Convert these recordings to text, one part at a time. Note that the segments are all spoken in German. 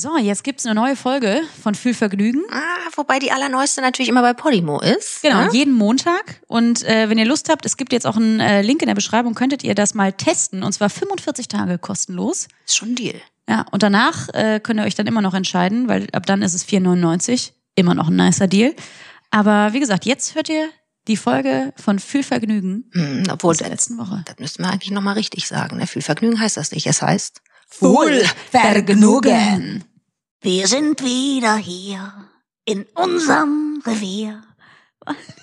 So, jetzt gibt's eine neue Folge von Fühlvergnügen. Ah, wobei die allerneueste natürlich immer bei Podimo ist. Genau, ne? jeden Montag. Und äh, wenn ihr Lust habt, es gibt jetzt auch einen äh, Link in der Beschreibung, könntet ihr das mal testen. Und zwar 45 Tage kostenlos. Ist schon ein Deal. Ja, und danach äh, könnt ihr euch dann immer noch entscheiden, weil ab dann ist es 4,99. Immer noch ein nicer Deal. Aber wie gesagt, jetzt hört ihr die Folge von Fühlvergnügen Hm, obwohl, aus der letzten Woche. das müssten wir eigentlich nochmal richtig sagen. Ne? Viel Vergnügen heißt das nicht. Es heißt Wohlvergnügen. Wir sind wieder hier in unserem Revier.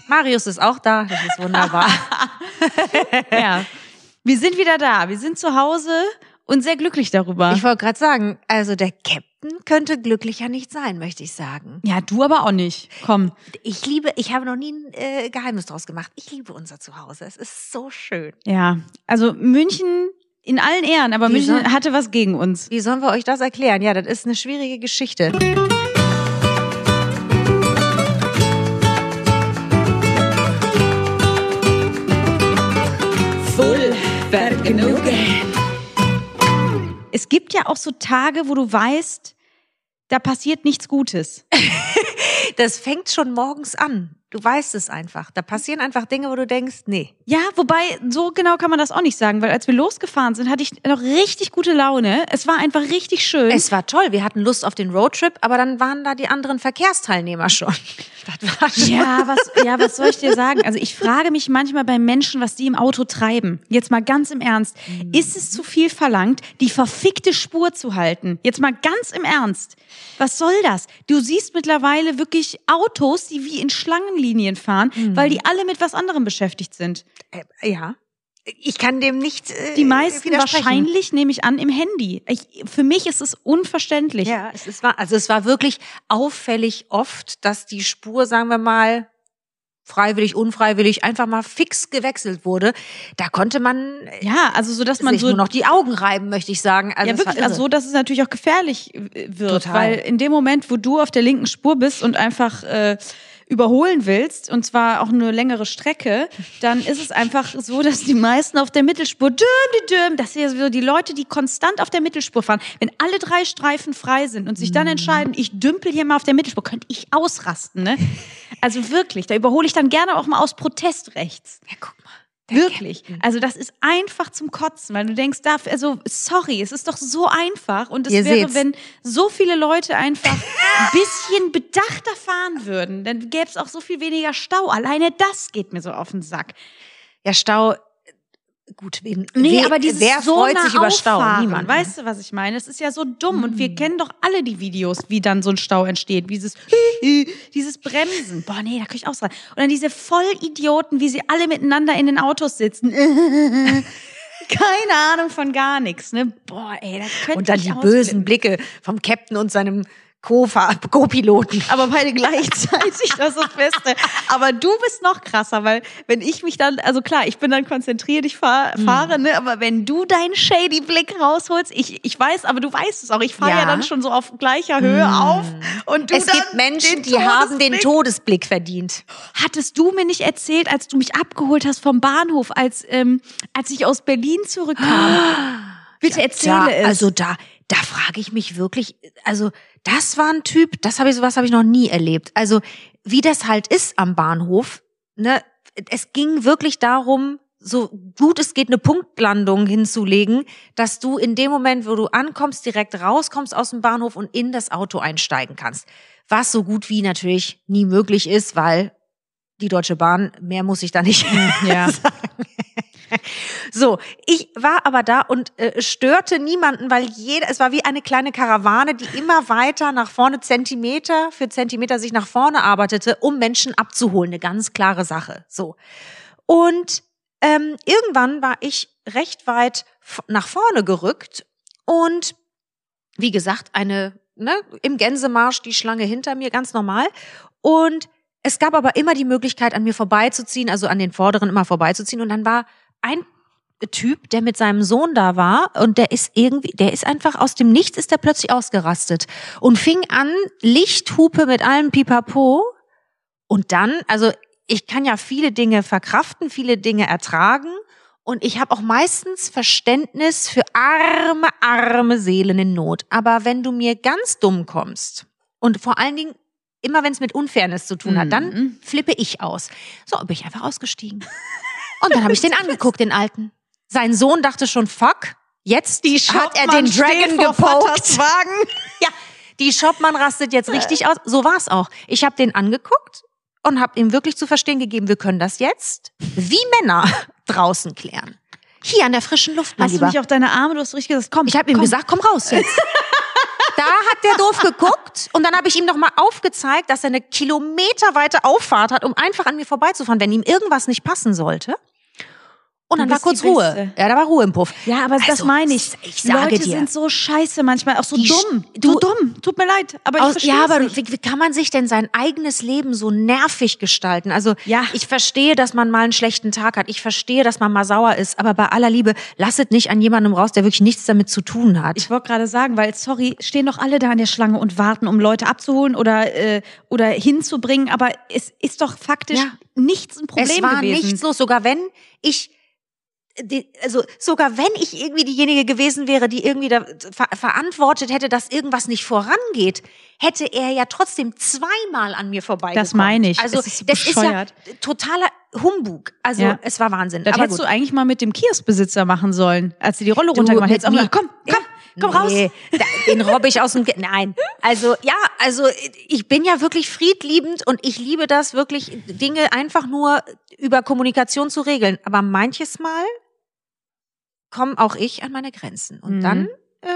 Marius ist auch da. Das ist wunderbar. Ja. Wir sind wieder da. Wir sind zu Hause und sehr glücklich darüber. ich wollte gerade sagen, also der Captain könnte glücklicher nicht sein, möchte ich sagen. ja, du aber auch nicht. Komm. Ich liebe, ich habe noch nie ein äh, Geheimnis draus gemacht. Ich liebe unser Zuhause. Es ist so schön. Ja, also München in allen Ehren, aber Wie München soll- hatte was gegen uns. Wie sollen wir euch das erklären? Ja, das ist eine schwierige Geschichte. Es gibt ja auch so Tage, wo du weißt, da passiert nichts Gutes. Das fängt schon morgens an. Du weißt es einfach. Da passieren einfach Dinge, wo du denkst, nee. Ja, wobei, so genau kann man das auch nicht sagen, weil als wir losgefahren sind, hatte ich noch richtig gute Laune. Es war einfach richtig schön. Es war toll. Wir hatten Lust auf den Roadtrip, aber dann waren da die anderen Verkehrsteilnehmer schon. Das war schon. ja, was, ja, was soll ich dir sagen? Also ich frage mich manchmal bei Menschen, was die im Auto treiben. Jetzt mal ganz im Ernst. Ist es zu viel verlangt, die verfickte Spur zu halten? Jetzt mal ganz im Ernst. Was soll das? Du siehst mittlerweile wirklich Autos, die wie in Schlangenlinien fahren, weil die alle mit was anderem beschäftigt sind. Äh, ja. Ich kann dem nicht. Äh, Die meisten wahrscheinlich, nehme ich an, im Handy. Ich, für mich ist es unverständlich. Ja, es ist, war, also es war wirklich auffällig oft, dass die Spur, sagen wir mal, freiwillig, unfreiwillig, einfach mal fix gewechselt wurde. Da konnte man äh, Ja, also so, dass man so nur noch die Augen reiben, möchte ich sagen. Also ja, wirklich, also so, dass es natürlich auch gefährlich äh, wird, Total. weil in dem Moment, wo du auf der linken Spur bist und einfach äh, überholen willst, und zwar auch eine längere Strecke, dann ist es einfach so, dass die meisten auf der Mittelspur, düm, die düm, das sind ja so die Leute, die konstant auf der Mittelspur fahren. Wenn alle drei Streifen frei sind und sich Mhm. dann entscheiden, ich dümpel hier mal auf der Mittelspur, könnte ich ausrasten, ne? Also wirklich, da überhole ich dann gerne auch mal aus Protest rechts. ja, guck mal. Der Wirklich. Also das ist einfach zum Kotzen, weil du denkst, darf, also sorry, es ist doch so einfach und es Ihr wäre, seht's. wenn so viele Leute einfach ein bisschen bedachter fahren würden, dann gäbe es auch so viel weniger Stau. Alleine das geht mir so auf den Sack. Ja, Stau. Gut, wen, Nee, wer, aber dieses wer so freut nah sich über Stau? auffahren, Niemand. Weißt du, was ich meine? Es ist ja so dumm und wir kennen doch alle die Videos, wie dann so ein Stau entsteht, dieses dieses Bremsen. Boah, nee, da kann ich ausraten. Und dann diese Vollidioten, wie sie alle miteinander in den Autos sitzen. Keine Ahnung von gar nichts, ne? Boah, ey, da könnte Und dann ich die bösen Blicke vom Captain und seinem Co-Piloten. aber beide gleichzeitig, das ist das Beste. Aber du bist noch krasser, weil wenn ich mich dann, also klar, ich bin dann konzentriert, ich fahr, Mhm. fahre, ne, aber wenn du deinen shady Blick rausholst, ich, ich weiß, aber du weißt es auch, ich fahre ja. Ja. Dann schon so auf gleicher Höhe auf und du es gibt Menschen, die haben den Todesblick. Verdient. Hattest du mir nicht erzählt, als du mich abgeholt hast vom Bahnhof, als, ähm, als ich aus Berlin zurückkam? Bitte erzähle da, es. Also da, da frage ich mich wirklich, also das war ein Typ, das habe ich sowas habe ich noch nie erlebt. Also wie das halt ist am Bahnhof, ne? Es ging wirklich darum, so gut es geht, eine Punktlandung hinzulegen, dass du in dem Moment, wo du ankommst, direkt rauskommst aus dem Bahnhof und in das Auto einsteigen kannst. Was so gut wie natürlich nie möglich ist, weil die Deutsche Bahn, mehr muss ich da nicht ja. so, ich war aber da und äh, störte niemanden, weil jeder, es war wie eine kleine Karawane, die immer weiter nach vorne, Zentimeter für Zentimeter sich nach vorne arbeitete, um Menschen abzuholen. Eine ganz klare Sache. So. Und ähm, irgendwann war ich recht weit nach vorne gerückt und wie gesagt, eine, ne, im Gänsemarsch die Schlange hinter mir, ganz normal. Und es gab aber immer die Möglichkeit, an mir vorbeizuziehen, also an den Vorderen immer vorbeizuziehen. Und dann war ein Typ, der mit seinem Sohn da war und der ist irgendwie, der ist einfach aus dem Nichts, ist der plötzlich ausgerastet und fing an, Lichthupe mit allem Pipapo und dann, also ich kann ja viele Dinge verkraften, viele Dinge ertragen Und ich habe auch meistens Verständnis für arme, arme Seelen in Not. Aber wenn du mir ganz dumm kommst und vor allen Dingen immer, wenn es mit Unfairness zu tun hat, dann Mhm. flippe ich aus. So, bin ich einfach ausgestiegen. Und dann habe ich den angeguckt, den Alten. Sein Sohn dachte schon, fuck, jetzt hat er den Dragon gepokt. Ja, die Shopmann rastet jetzt richtig aus. So war's auch. Ich habe den angeguckt und habe ihm wirklich zu verstehen gegeben, wir können das jetzt wie Männer draußen klären. Hier an der frischen Luft, mein Hast du Lieber. nicht auf deine Arme, du hast richtig gesagt, komm. Ich habe ihm komm. gesagt, komm raus jetzt. Da hat der doof geguckt und dann habe ich ihm noch mal aufgezeigt, dass er eine kilometerweite Auffahrt hat, um einfach an mir vorbeizufahren, wenn ihm irgendwas nicht passen sollte. Und dann war kurz Ruhe. Ja, da war Ruhe im Puff. Ja, aber das Also, meine ich. ich sage Leute dir. sind so scheiße manchmal, auch so Die dumm. du- so dumm. Tut mir leid, aber ich Aus, verstehe ja, aber nicht. wie, wie kann man sich denn sein eigenes Leben so nervig gestalten? Also Ja. ich verstehe, dass man mal einen schlechten Tag hat. Ich verstehe, dass man mal sauer ist. Aber bei aller Liebe, lasset nicht an jemandem raus, der wirklich nichts damit zu tun hat. Ich wollte gerade sagen, weil, sorry, stehen doch alle da an der Schlange und warten, um Leute abzuholen oder, äh, oder hinzubringen. Aber es ist doch faktisch Ja. nichts ein Problem es war gewesen. nichts los. Sogar wenn ich die, also sogar wenn ich irgendwie diejenige gewesen wäre, die irgendwie da ver verantwortet hätte, dass irgendwas nicht vorangeht, hätte er ja trotzdem zweimal an mir vorbeigekommen. Das meine ich. Also ist das bescheuert. ist ja totaler Humbug. Also Ja. es war Wahnsinn. Das Aber hättest gut. du eigentlich mal mit dem Kioskbesitzer machen sollen, als sie die Rolle runtergemacht hättest. Gesagt, komm, komm, komm raus. Nee, da, den robbe ich aus dem. Ge Nein, also ja, also ich bin ja wirklich friedliebend und ich liebe das wirklich, Dinge einfach nur über Kommunikation zu regeln. Aber manches Mal komme auch ich an meine Grenzen und Mhm. dann äh,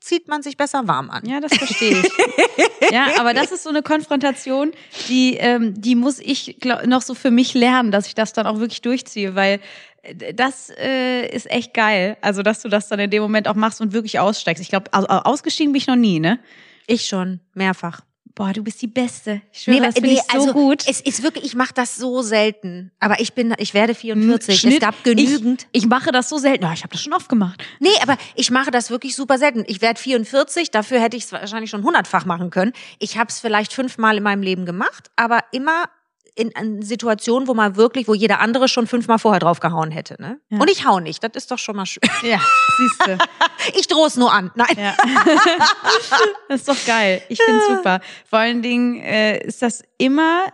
zieht man sich besser warm an. Ja, das verstehe ich. ja, aber das ist so eine Konfrontation, die, ähm, die muss ich glaub, noch so für mich lernen, dass ich das dann auch wirklich durchziehe, weil äh, das äh, ist echt geil. Also, dass du das dann in dem Moment auch machst und wirklich aussteigst. Ich glaube, also, ausgestiegen bin ich noch nie, ne? Ich schon mehrfach. Boah, du bist die Beste. Ich schwöre, das nee, finde ich so also gut. es ist wirklich, ich mache das so selten. Aber ich bin, ich werde 44. Schnitt. Es gab genügend. Ich, ich mache das so selten. Ja, ich habe das schon oft gemacht. Nee, aber ich mache das wirklich super selten. Ich werde 44, dafür hätte ich es wahrscheinlich schon hundertfach machen können. Ich habe es vielleicht fünfmal in meinem Leben gemacht, aber immer in, in Situationen, wo man wirklich, wo jeder andere schon fünfmal vorher draufgehauen hätte. Ne? Ja. Und ich hau nicht, das ist doch schon mal schön. Ja, siehst du. Ich droh's nur an. Nein. Ja. das ist doch geil. Ich finde es super. Vor allen Dingen äh, ist das immer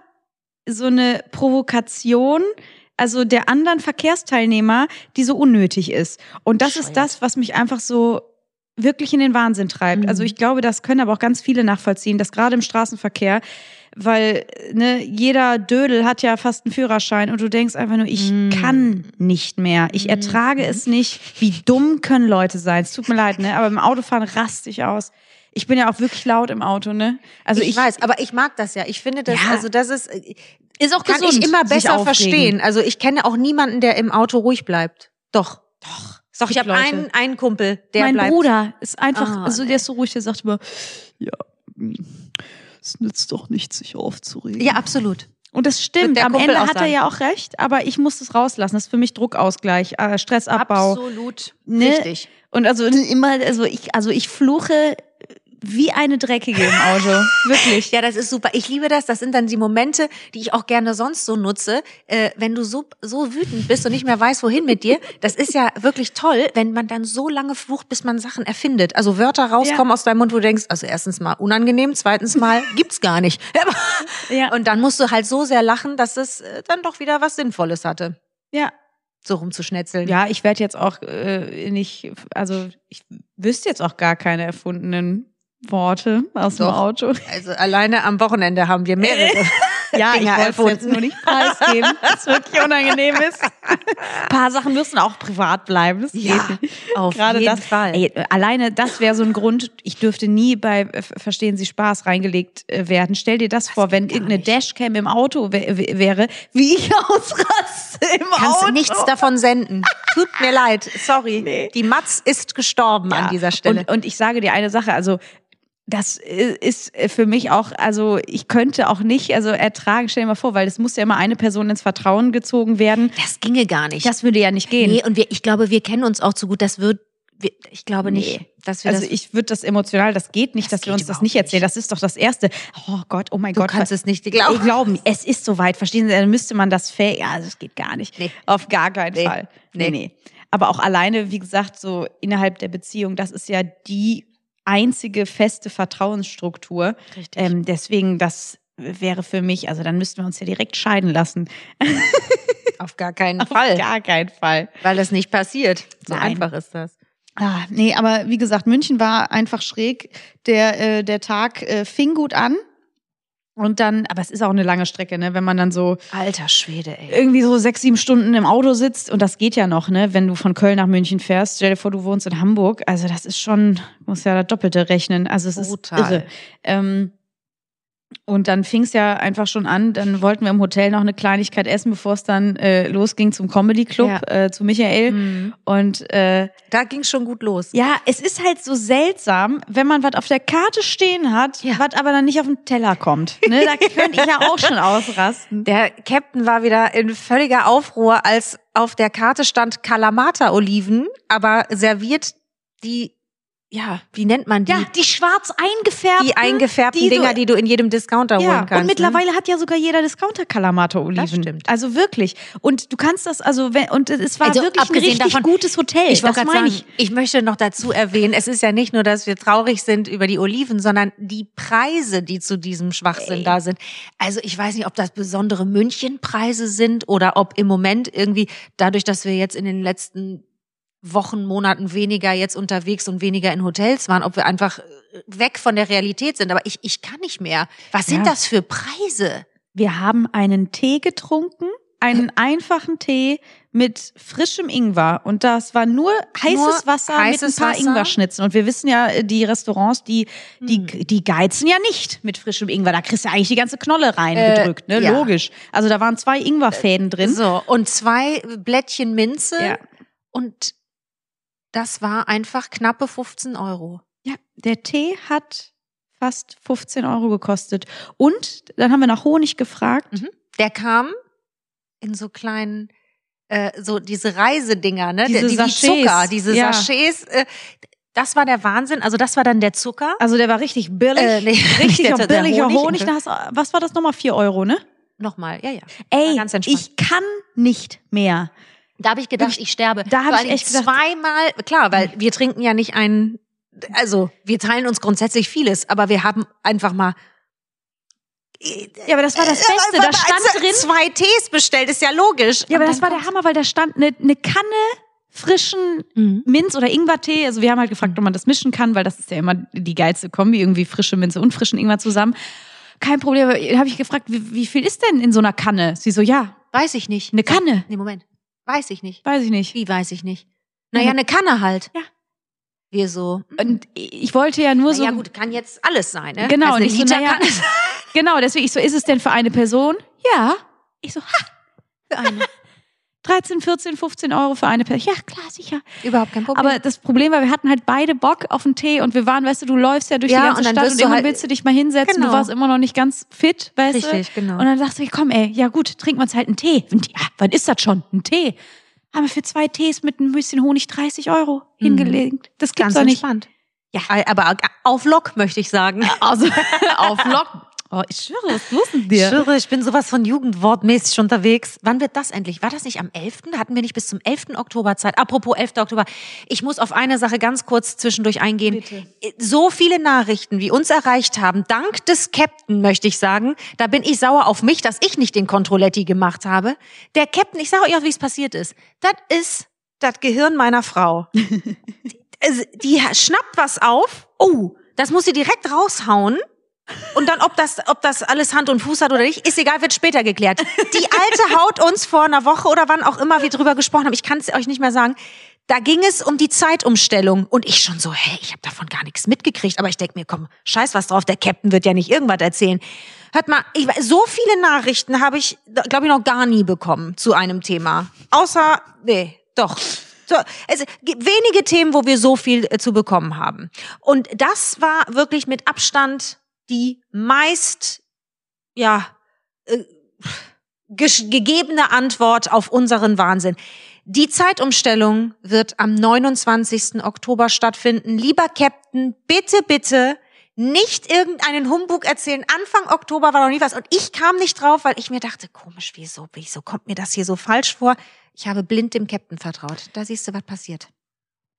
so eine Provokation, also der anderen Verkehrsteilnehmer, die so unnötig ist. Und das ist Bescheuert. das, was mich einfach so wirklich in den Wahnsinn treibt. Mhm. Also ich glaube, das können aber auch ganz viele nachvollziehen, dass gerade im Straßenverkehr, weil ne, jeder Dödel hat ja fast einen Führerschein und du denkst einfach nur, ich Mhm. kann nicht mehr, ich Mhm. ertrage es nicht. Wie dumm können Leute sein? Es tut mir leid, ne? Aber im Autofahren raste ich aus. Ich bin ja auch wirklich laut im Auto, ne? Also ich, ich, weiß, aber ich mag das ja. Ich finde das, Ja. also das ist, ist auch kann gesund, ich immer besser verstehen. Also ich kenne auch niemanden, der im Auto ruhig bleibt. Doch. Doch. Doch, ich habe einen, einen Kumpel, der mein bleibt. Bruder ist einfach, Ah, also der ist so ruhig, der sagt immer, ja, hm, es nützt doch nichts, sich aufzuregen. Ja, absolut. Und das stimmt. Am Kumpel Ende hat er ja auch recht, aber ich muss es rauslassen. Das ist für mich Druckausgleich, äh, Stressabbau. Absolut. Ne? Richtig. Und also immer, also ich, also ich fluche wie eine Dreckige im Auto. Wirklich. Ja, das ist super. Ich liebe das. Das sind dann die Momente, die ich auch gerne sonst so nutze. Äh, wenn du so, so wütend bist und nicht mehr weißt, wohin mit dir. Das ist ja wirklich toll, wenn man dann so lange flucht, bis man Sachen erfindet. Also Wörter rauskommen Ja. aus deinem Mund, wo du denkst, also erstens mal unangenehm, zweitens mal gibt's gar nicht. Ja. Und dann musst du halt so sehr lachen, dass es äh, dann doch wieder was Sinnvolles hatte. Ja. So rumzuschnetzeln. Ja, ich werde jetzt auch äh, nicht, also ich wüsste jetzt auch gar keine erfundenen Worte aus dem Doch. Auto. Also alleine am Wochenende haben wir mehrere. Ja, ich Dinger wollte es jetzt nur nicht preisgeben, es wirklich unangenehm ist. Ein paar Sachen müssen auch privat bleiben. Das Ja, auf Gerade jeden das, Fall. Ey, alleine das wäre so ein Grund, ich dürfte nie bei äh, Verstehen Sie Spaß reingelegt äh, werden. Stell dir das, vor, wenn irgendeine nicht. Dashcam im Auto wä- wä- wäre, wie ich ausraste im Kannst Auto. du nichts davon senden. Tut mir leid. Sorry. Die Matz ist gestorben an dieser Stelle. Und, und ich sage dir eine Sache, also das ist für mich auch, also ich könnte auch nicht, also ertragen, stell dir mal vor, weil es muss ja immer eine Person ins Vertrauen gezogen werden. das ginge gar nicht. Das würde ja nicht gehen. nee, und wir, ich glaube, wir kennen uns auch zu gut. Das wird, wir, ich glaube nicht, Nee. dass wir Also das. ich würde das emotional, das geht nicht, Das dass wir geht uns das nicht erzählen. nicht. Das ist doch das Erste. Oh Gott, oh mein du Gott. kannst es nicht Ich glauben. glauben, es ist soweit. Verstehen Sie, dann müsste man das fähig. Ja, das geht gar nicht. Nee. Auf gar keinen Nee. Fall. Nee. nee. Aber auch alleine, wie gesagt, so innerhalb der Beziehung, das ist ja die einzige feste Vertrauensstruktur. Richtig. Ähm, deswegen, das wäre für mich, also dann müssten wir uns ja direkt scheiden lassen. Auf gar keinen Auf Fall. gar keinen Fall. Weil das nicht passiert. So Nein. einfach ist das. Ah, nee, aber wie gesagt, München war einfach schräg. Der, äh, der Tag äh, fing gut an. Und dann, aber es ist auch eine lange Strecke, ne? Wenn man dann so Alter Schwede, ey. irgendwie so sechs, sieben Stunden im Auto sitzt und das geht ja noch, ne? Wenn du von Köln nach München fährst, stell dir vor, du wohnst in Hamburg. Also das ist schon, muss ja das Doppelte rechnen. Also es Brutal. ist irre. Ähm, und dann fing es ja einfach schon an. Dann wollten wir im Hotel noch eine Kleinigkeit essen, bevor es dann äh, losging zum Comedy Club, Ja. äh, zu Michael. Mhm. Und äh, Da ging schon gut los. ja, es ist halt so seltsam, wenn man was auf der Karte stehen hat, Ja. was aber dann nicht auf den Teller kommt. Ne? Da könnte ich ja auch schon ausrasten. Der Captain war wieder in völliger Aufruhr, als auf der Karte stand Kalamata-Oliven, aber serviert die, ja, wie nennt man die? Ja, die schwarz eingefärbten. die eingefärbten die Dinger, die du in jedem Discounter ja, holen kannst. und mittlerweile hat ja sogar jeder Discounter Kalamata-Oliven. Das stimmt. Also wirklich. Und du kannst das, also wenn, und es war Also wirklich ein richtig davon- gutes Hotel. Ich wollte das meine sagen, ich. ich. möchte noch dazu erwähnen, es ist ja nicht nur, dass wir traurig sind über die Oliven, sondern die Preise, die zu diesem Schwachsinn Ey. da sind. Also ich weiß nicht, ob das besondere München-Preise sind oder ob im Moment irgendwie, dadurch, dass wir jetzt in den letzten Wochen, Monaten weniger jetzt unterwegs und weniger in Hotels waren, ob wir einfach äh, weg von der Realität sind. Aber ich, ich kann nicht mehr. Was sind Ja. das für Preise? Wir haben einen Tee getrunken, einen einfachen Tee mit frischem Ingwer. Und das war nur heißes Nur Wasser heißes mit ein paar? Ingwerschnitzen. Und wir wissen ja, die Restaurants, die, die, Hm. die geizen ja nicht mit frischem Ingwer. Da kriegst du eigentlich die ganze Knolle reingedrückt, ne? Äh, ja. Logisch. Also da waren zwei Ingwerfäden drin. So, und zwei Blättchen Minze. Ja. Und das war einfach knappe 15 Euro. Ja, der Tee hat fast 15 Euro gekostet. Und dann haben wir nach Honig gefragt. Mhm. Der kam in so kleinen, äh, so diese Reisedinger, ne? Diese die, Sachets, Zucker, diese ja. Sachets. Äh, das war der Wahnsinn. Also das war dann der Zucker. Also der war richtig billig. Äh, nee, richtig der- billiger Honig. Honig. Da hast- was war das nochmal? 4 Euro, ne? Nochmal, ja, ja. Ey, ich kann nicht mehr. Da habe ich gedacht, ich sterbe. da hab Vor ich echt gedacht- zweimal, klar, weil wir trinken ja nicht einen, also wir teilen uns grundsätzlich vieles, aber wir haben einfach mal Ja, aber das war das Beste. Da stand drin. zwei Tees bestellt, ist ja logisch. Ja, aber das war der Hammer, weil da stand eine, eine Kanne frischen Mhm. Minz- oder Ingwertee. Also wir haben halt gefragt, ob man das mischen kann, weil das ist ja immer die geilste Kombi, irgendwie frische Minze und frischen Ingwer zusammen. Kein Problem. Da habe ich gefragt, wie, wie viel ist denn in so einer Kanne? Sie so, ja, Weiß ich nicht. eine Kanne. Nee, Moment. Weiß ich nicht. Weiß ich nicht. Wie weiß ich nicht? Naja, eine Kanne halt. Ja. Wir so. Und ich wollte ja nur so. ja gut, kann jetzt alles sein, ne? Genau, Also eine ich so, Liter naja, Kanne Genau, deswegen ich so, ist es denn für eine Person? Ja. Ich so, ha, für eine. 13, 14, 15 Euro für eine Person. Ja, klar, sicher. Überhaupt kein Problem. Aber das Problem war, wir hatten halt beide Bock auf einen Tee und wir waren, weißt du, du läufst ja durch Ja, die ganze und Stadt und du irgendwann halt- willst du dich mal hinsetzen. Genau. Du warst immer noch nicht ganz fit, weißt Richtig, du? genau. Und dann sagst du, komm, ey, ja gut, trinken wir uns halt einen Tee. Die, ah, wann ist das schon? Ein Tee. Haben wir für zwei Tees mit ein bisschen Honig 30 Euro hingelegt. Das gibt's Mhm. Ganz doch nicht. entspannt. Ja, aber auf Lock möchte ich sagen. Also auf Lock. Oh, ich schwöre, was ist los mit Ich dir? schwöre, ich bin sowas von jugendwortmäßig unterwegs. Wann wird das endlich? War das nicht am 11.? Hatten wir nicht bis zum 11. Oktober Zeit? Apropos 11. Oktober. Ich muss auf eine Sache ganz kurz zwischendurch eingehen. Bitte. So viele Nachrichten, wie uns erreicht haben, dank des Captain, möchte ich sagen, da bin ich sauer auf mich, dass ich nicht den Controletti gemacht habe. Der Captain, ich sage euch auch, wie es passiert ist. Das ist das Gehirn meiner Frau. Also, die schnappt was auf. Oh, das muss sie direkt raushauen. Und dann, ob das, ob das alles Hand und Fuß hat oder nicht, ist egal, wird später geklärt. Die Alte haut uns vor einer Woche oder wann auch immer wir drüber gesprochen haben, ich kann es euch nicht mehr sagen, da ging es um die Zeitumstellung. Und ich schon so, hey, ich habe davon gar nichts mitgekriegt. Aber ich denk mir, komm, scheiß was drauf, der Captain wird ja nicht irgendwas erzählen. Hört mal, ich, so viele Nachrichten habe ich, glaube ich, noch gar nie bekommen zu einem Thema. Außer, nee, doch. So, es gibt wenige Themen, wo wir so viel äh, zu bekommen haben. Und das war wirklich mit Abstand die meist, ja, äh, gegebene Antwort auf unseren Wahnsinn. Die Zeitumstellung wird am 29. Oktober stattfinden. Lieber Captain, bitte, bitte nicht irgendeinen Humbug erzählen. Anfang Oktober war noch nie was. Und ich kam nicht drauf, weil ich mir dachte, komisch, wieso, wieso kommt mir das hier so falsch vor? Ich habe blind dem Captain vertraut. Da siehst du, was passiert.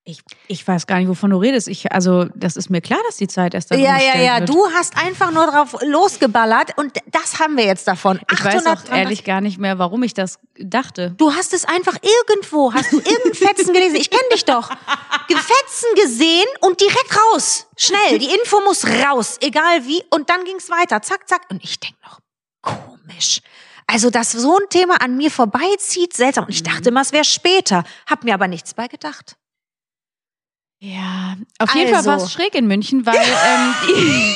Ich, ich weiß gar nicht, wovon du redest. Ich, also, das ist mir klar, dass die Zeit erst dann Ja, ja, ja. wird. Du hast einfach nur drauf losgeballert und das haben wir jetzt davon. Ich weiß auch 800 ehrlich gar nicht mehr, warum ich das dachte. Du hast es einfach irgendwo, hast du irgendeinen Fetzen gelesen? Ich kenne dich doch. Gefetzen gesehen und direkt raus. Schnell, die Info muss raus, egal wie. Und dann ging's weiter, zack, zack. Und ich denk noch, komisch. Also, dass so ein Thema an mir vorbeizieht, seltsam. Und ich dachte immer, es wäre später. Hab mir aber nichts bei gedacht. Ja, auf jeden Fall Also. war es schräg in München, weil ähm,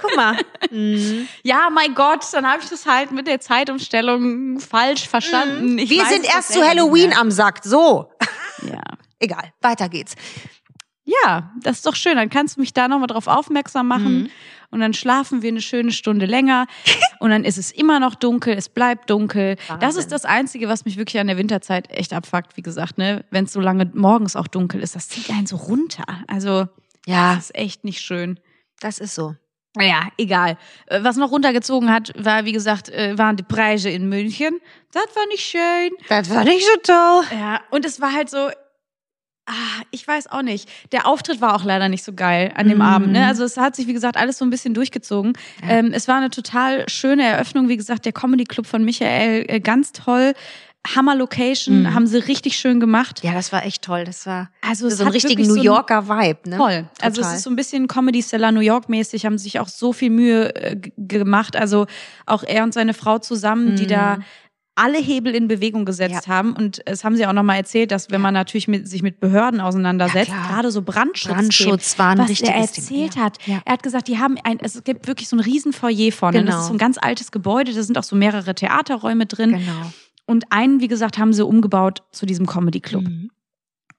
Guck mal. Mhm. ja, mein Gott, dann habe ich das halt mit der Zeitumstellung falsch verstanden. Ich Wir weiß sind erst zu Halloween am Sack. So. Ja. Egal, weiter geht's. ja, das ist doch schön. Dann kannst du mich da nochmal drauf aufmerksam machen. Mhm. Und dann schlafen wir eine schöne Stunde länger. Und dann ist es immer noch dunkel, es bleibt dunkel. Das Wahnsinn. ist das Einzige, was mich wirklich an der Winterzeit echt abfuckt, wie gesagt, ne? Wenn es so lange morgens auch dunkel ist, das zieht einen so runter. Also, Ja, das ist echt nicht schön. das ist so. Naja, egal. Äh, Was noch runtergezogen hat, war, wie gesagt, äh, waren die Preise in München. Das war nicht schön. Das war nicht so toll. Ja, und es war halt so, ah, ich weiß auch nicht. Der Auftritt war auch leider nicht so geil an dem Mhm. Abend. Ne? Also es hat sich, wie gesagt, alles so ein bisschen durchgezogen. Ja. Ähm, es war eine total schöne Eröffnung. Wie gesagt, der Comedy Club von Michael, äh, ganz toll. Hammer Location, Mhm. haben sie richtig schön gemacht. Ja, das war echt toll. Das war Also es so einen richtigen New so Yorker Vibe, ne? Voll. Also es Total. ist so ein bisschen Comedy Seller New York mäßig, haben sich auch so viel Mühe äh, gemacht. Also auch er und seine Frau zusammen, die Mhm. da alle Hebel in Bewegung gesetzt haben. Und es haben sie auch nochmal erzählt, dass wenn man natürlich mit, sich mit Behörden auseinandersetzt, Ja, gerade so Brandschutz, Brandschutz war ein was er erzählt Thema. hat. Ja. Er hat gesagt, die haben ein, es gibt wirklich so ein riesen Foyer vorne. Genau. Das ist so ein ganz altes Gebäude, da sind auch so mehrere Theaterräume drin. Genau. Und einen, wie gesagt, haben sie umgebaut zu diesem Comedy Club. Mhm.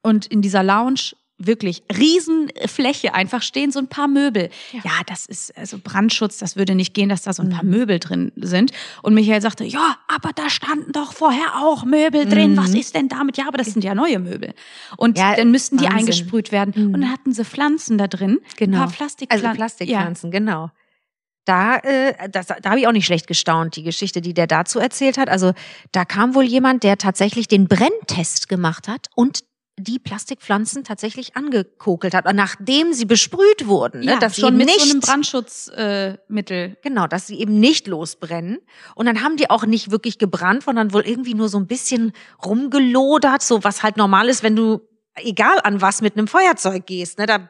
Und in dieser Lounge wirklich Riesenfläche einfach stehen so ein paar Möbel. Ja. das ist also Brandschutz, das würde nicht gehen, dass da so ein paar Mhm. Möbel drin sind. Und Michael sagte, ja, aber da standen doch vorher auch Möbel drin. Mhm. Was ist denn damit? Ja, aber das sind ja neue Möbel. Und Ja, dann müssten die Wahnsinn. eingesprüht werden. Mhm. Und dann hatten sie Pflanzen da drin. Genau. Ein paar Plastikpflanzen. Also Plastikpflanzen, genau. Da, äh, das, da habe ich auch nicht schlecht gestaunt, die Geschichte, die der dazu erzählt hat. Also da kam wohl jemand, der tatsächlich den Brenntest gemacht hat und die Plastikpflanzen tatsächlich angekokelt hat, nachdem sie besprüht wurden, Ja, ne, dass sie schon eben mit nicht so einem Brandschutzmittel. Äh. Genau, dass sie eben nicht losbrennen. Und dann haben die auch nicht wirklich gebrannt, sondern wohl irgendwie nur so ein bisschen rumgelodert, so was halt normal ist, wenn du, egal an was, mit einem Feuerzeug gehst, ne, da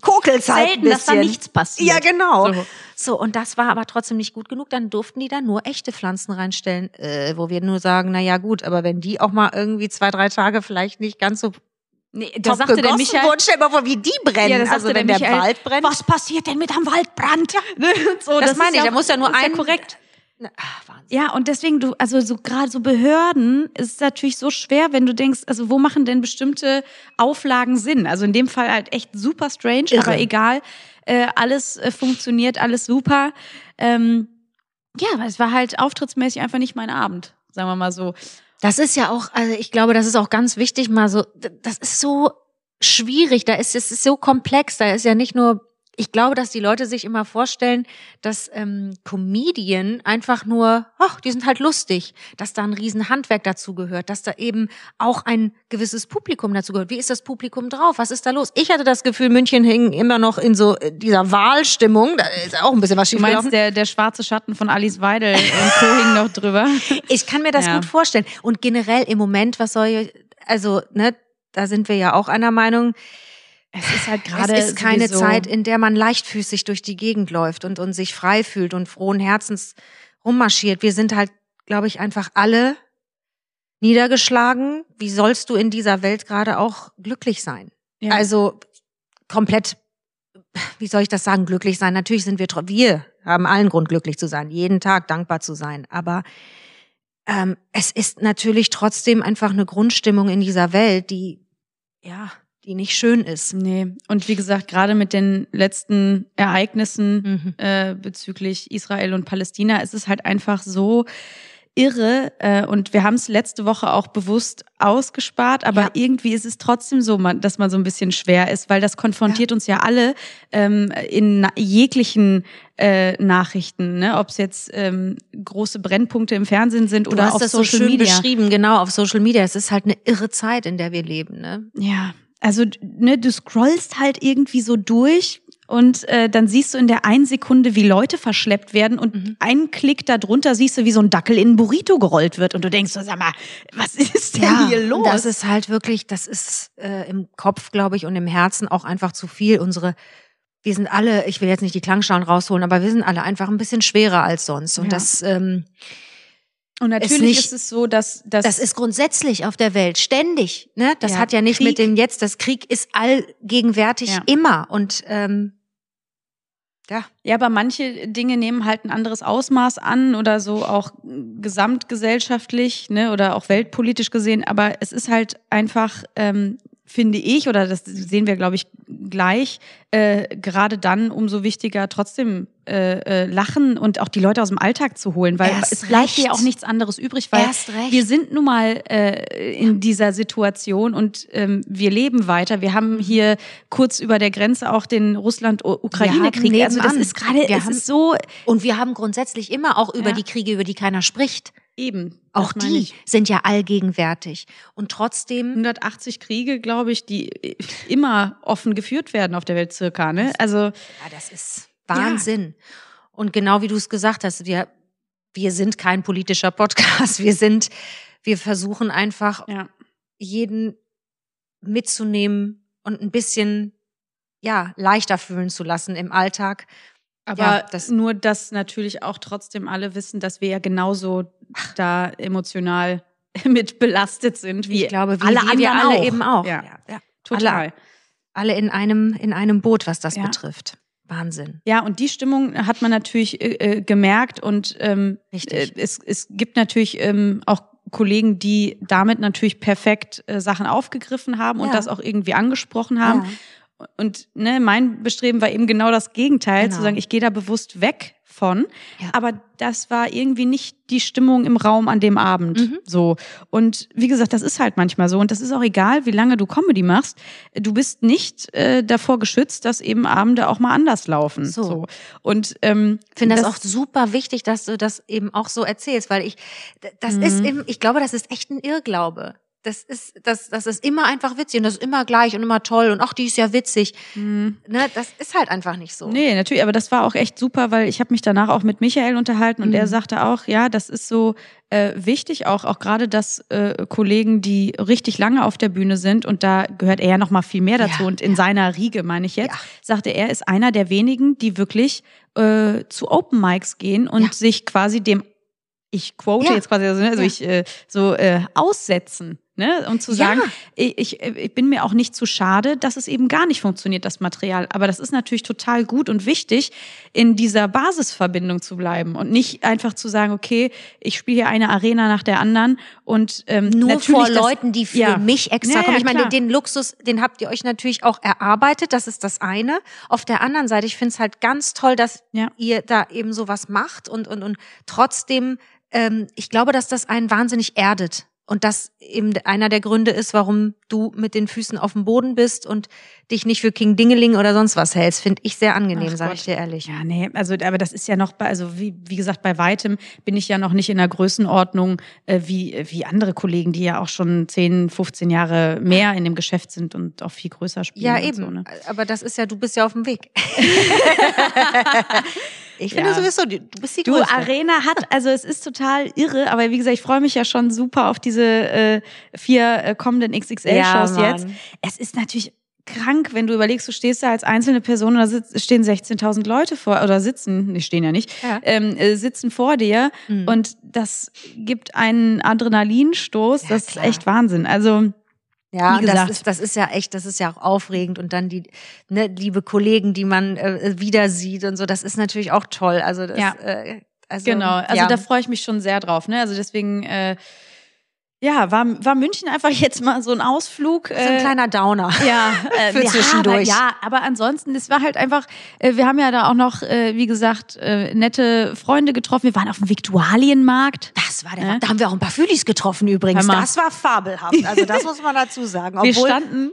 kokelt's halt Selten, dass da nichts passiert. Ja, genau. So. So. und das war aber trotzdem nicht gut genug. Dann durften die da nur echte Pflanzen reinstellen, äh, wo wir nur sagen, na ja gut, aber wenn die auch mal irgendwie zwei, drei Tage vielleicht nicht ganz so Nee, da sagte der Michael, wurden, stell dir mal vor, wie die brennen. Ja, das also wenn der der, Michael, Wald brennt. was passiert denn mit einem Waldbrand? So, Das meine ist ich, da auch- muss ja nur ein- korrekt. Na, ah, Wahnsinn. Ja, und deswegen, du, also so gerade so Behörden ist es natürlich so schwer, wenn du denkst, also wo machen denn bestimmte Auflagen Sinn? Also in dem Fall halt echt super strange, Irre. aber egal. Äh, alles äh, funktioniert, alles super. Ähm, ja, aber es war halt auftrittsmäßig einfach nicht mein Abend, sagen wir mal so. Das ist ja auch, also ich glaube, das ist auch ganz wichtig, mal so, das ist so schwierig, da ist, es ist so komplex, da ist ja nicht nur, ich glaube, dass die Leute sich immer vorstellen, dass ähm, Comedian einfach nur, ach, die sind halt lustig, dass da ein riesen Handwerk dazu gehört, dass da eben auch ein gewisses Publikum dazu gehört. Wie ist das Publikum drauf? Was ist da los? Ich hatte das Gefühl, München hing immer noch in so äh, dieser Wahlstimmung, da ist auch ein bisschen was Du meinst, schiefgelaufen. der, der schwarze Schatten von Alice Weidel und Co. hing noch drüber. Ich kann mir das Ja. gut vorstellen. Und generell im Moment, was soll ich, also, ne, da sind wir ja auch einer Meinung, Es ist halt gerade. es ist keine sowieso- Zeit, in der man leichtfüßig durch die Gegend läuft und, und sich frei fühlt und frohen Herzens rummarschiert. Wir sind halt, glaube ich, einfach alle niedergeschlagen. Wie sollst du in dieser Welt gerade auch glücklich sein? Ja. Also komplett, wie soll ich das sagen, glücklich sein? Natürlich sind wir, wir haben allen Grund, glücklich zu sein, jeden Tag dankbar zu sein. Aber ähm, es ist natürlich trotzdem einfach eine Grundstimmung in dieser Welt, die, ja, die nicht schön ist. Nee. Und wie gesagt, gerade mit den letzten Ereignissen Mhm. äh, bezüglich Israel und Palästina ist es halt einfach so, irre äh, und wir haben es letzte Woche auch bewusst ausgespart, aber Ja. irgendwie ist es trotzdem so, man, dass man so ein bisschen schwer ist, weil das konfrontiert uns ja alle ähm, in jeglichen äh, Nachrichten, ne? ob es jetzt ähm, große Brennpunkte im Fernsehen sind Du oder hast auf das so Social schön Media. beschrieben, genau, auf Social Media. Es ist halt eine irre Zeit, in der wir leben, ne? Ja, also ne, du scrollst halt irgendwie so durch und äh, dann siehst du in der einen Sekunde, wie Leute verschleppt werden und Mhm. einen Klick darunter siehst du, wie so ein Dackel in ein Burrito gerollt wird und du denkst so, sag mal, was ist denn hier los? Das ist halt wirklich, das ist äh, im Kopf, glaube ich, und im Herzen auch einfach zu viel. Unsere, wir sind alle, ich will jetzt nicht die Klangschalen rausholen, aber wir sind alle einfach ein bisschen schwerer als sonst. Und Ja. das, ähm, und natürlich nicht- ist es so, dass, dass das ist grundsätzlich auf der Welt ständig. Ne? Das Ja, hat ja nicht Krieg. mit dem Jetzt. Das Krieg ist allgegenwärtig Ja. immer. Und ähm, ja, Ja, aber manche Dinge nehmen halt ein anderes Ausmaß an oder so auch gesamtgesellschaftlich, ne, oder auch weltpolitisch gesehen. Aber es ist halt einfach, ähm, finde ich, oder das sehen wir, glaube ich, gleich, äh, gerade dann umso wichtiger, trotzdem äh, äh, lachen und auch die Leute aus dem Alltag zu holen, weil Erst es bleibt recht. auch nichts anderes übrig, weil wir sind nun mal äh, in dieser Situation und ähm, wir leben weiter. Wir haben hier kurz über der Grenze auch den Russland-Ukraine-Krieg. Also das ist gerade, es ist so und wir haben grundsätzlich immer auch über Ja. die Kriege, über die keiner spricht. Eben. Auch die ich. sind ja allgegenwärtig. Und trotzdem 180 Kriege, glaube ich, die immer offen geführt werden auf der Welt circa. Ne? Also Ja, das ist Wahnsinn. Und genau wie du es gesagt hast, wir, wir sind kein politischer Podcast. Wir sind, wir versuchen einfach ja. jeden mitzunehmen und ein bisschen, ja, leichter fühlen zu lassen im Alltag. Aber Ja, das- nur, dass natürlich auch trotzdem alle wissen, dass wir ja genauso da emotional mit belastet sind, wie ich glaube, wie, alle wie wir anderen alle auch. eben auch. Ja. ja. total. Alle, alle in einem, in einem Boot, was das Ja. betrifft. Wahnsinn. Ja, und die Stimmung hat man natürlich äh, äh, gemerkt und ähm, Richtig. Äh, es, es gibt natürlich ähm, auch Kollegen, die damit natürlich perfekt äh, Sachen aufgegriffen haben und Ja. das auch irgendwie angesprochen haben. Und ne, mein Bestreben war eben genau das Gegenteil, Genau. zu sagen, ich gehe da bewusst weg von. Ja. Aber das war irgendwie nicht die Stimmung im Raum an dem Abend. Mhm. So. Und wie gesagt, das ist halt manchmal so. Und das ist auch egal, wie lange du Comedy machst. Du bist nicht äh, davor geschützt, dass eben Abende auch mal anders laufen. So. Und ähm, Ich finde das, auch super wichtig, dass du das eben auch so erzählst, weil ich, das Mhm. ist, im, ich glaube, das ist echt ein Irrglaube. Das ist, das, das ist immer einfach witzig und das ist immer gleich und immer toll und ach, die ist ja witzig. Ne, das ist halt einfach nicht so. Mhm. Nee, natürlich, aber das war auch echt super, weil ich habe mich danach auch mit Michael unterhalten und Mhm. er sagte auch, ja, das ist so äh, wichtig, auch, auch gerade, dass äh, Kollegen, die richtig lange auf der Bühne sind, und da gehört er ja noch mal viel mehr dazu, Ja, und in seiner Riege, meine ich jetzt, Ja. sagte er, ist einer der wenigen, die wirklich äh, zu Open Mics gehen und Ja. sich quasi dem, ich quote Ja. jetzt quasi, also, ne, also Ja. ich äh, so äh, aussetzen. Ne, um zu Ja. sagen, ich, ich, ich bin mir auch nicht zu schade, dass es eben gar nicht funktioniert, das Material. Aber das ist natürlich total gut und wichtig, in dieser Basisverbindung zu bleiben und nicht einfach zu sagen, okay, ich spiele hier eine Arena nach der anderen und ähm, Nur vor das- Leuten, die für ja. mich extra Ja, ja, kommen. Ich meine, klar. den Luxus, den habt ihr euch natürlich auch erarbeitet. Das ist das eine. Auf der anderen Seite, ich finde es halt ganz toll, dass Ja. ihr da eben sowas macht und, und, und trotzdem, ähm, ich glaube, dass das einen wahnsinnig erdet. Und das eben einer der Gründe ist, warum du mit den Füßen auf dem Boden bist und dich nicht für King Dingeling oder sonst was hältst, finde ich sehr angenehm, sage ich dir ehrlich. Ja, nee, also aber das ist ja noch bei, also wie, wie gesagt, bei weitem bin ich ja noch nicht in der Größenordnung äh, wie, wie andere Kollegen, die ja auch schon 10, 15 Jahre mehr in dem Geschäft sind und auch viel größer spielen. Ja, eben. So, ne? Aber das ist ja, du bist ja auf dem Weg. ich finde Ja. sowieso, du bist die Du, Größte. Arena hat, also es ist total irre, aber wie gesagt, ich freue mich ja schon super auf diese äh, vier äh, kommenden XXL-Shows Ja, jetzt. Es ist natürlich krank, wenn du überlegst, du stehst da als einzelne Person und da sitz, stehen 16.000 Leute vor, oder sitzen, die stehen ja nicht, Ja. ähm, äh, sitzen vor dir Mhm. und das gibt einen Adrenalinstoß, Ja, das klar. ist echt Wahnsinn. Also Ja, Wie das ist, das ist ja echt, das ist ja auch aufregend und dann die ne, liebe Kollegen, die man äh, wieder sieht und so, das ist natürlich auch toll. Also das, Ja. äh, also, Genau, also ja. da freue ich mich schon sehr drauf. Ne? Also deswegen, äh, ja, war, war München einfach jetzt mal so ein Ausflug. So ein kleiner Downer. ja, äh, Für ja, zwischendurch. Aber, ja, aber ansonsten, es war halt einfach, äh, wir haben ja da auch noch, äh, wie gesagt, äh, nette Freunde getroffen. Wir waren auf dem Viktualienmarkt. Das war der. Da haben wir auch ein paar Fühlis getroffen übrigens. Das war fabelhaft. Also das muss man dazu sagen. Wir Obwohl, standen,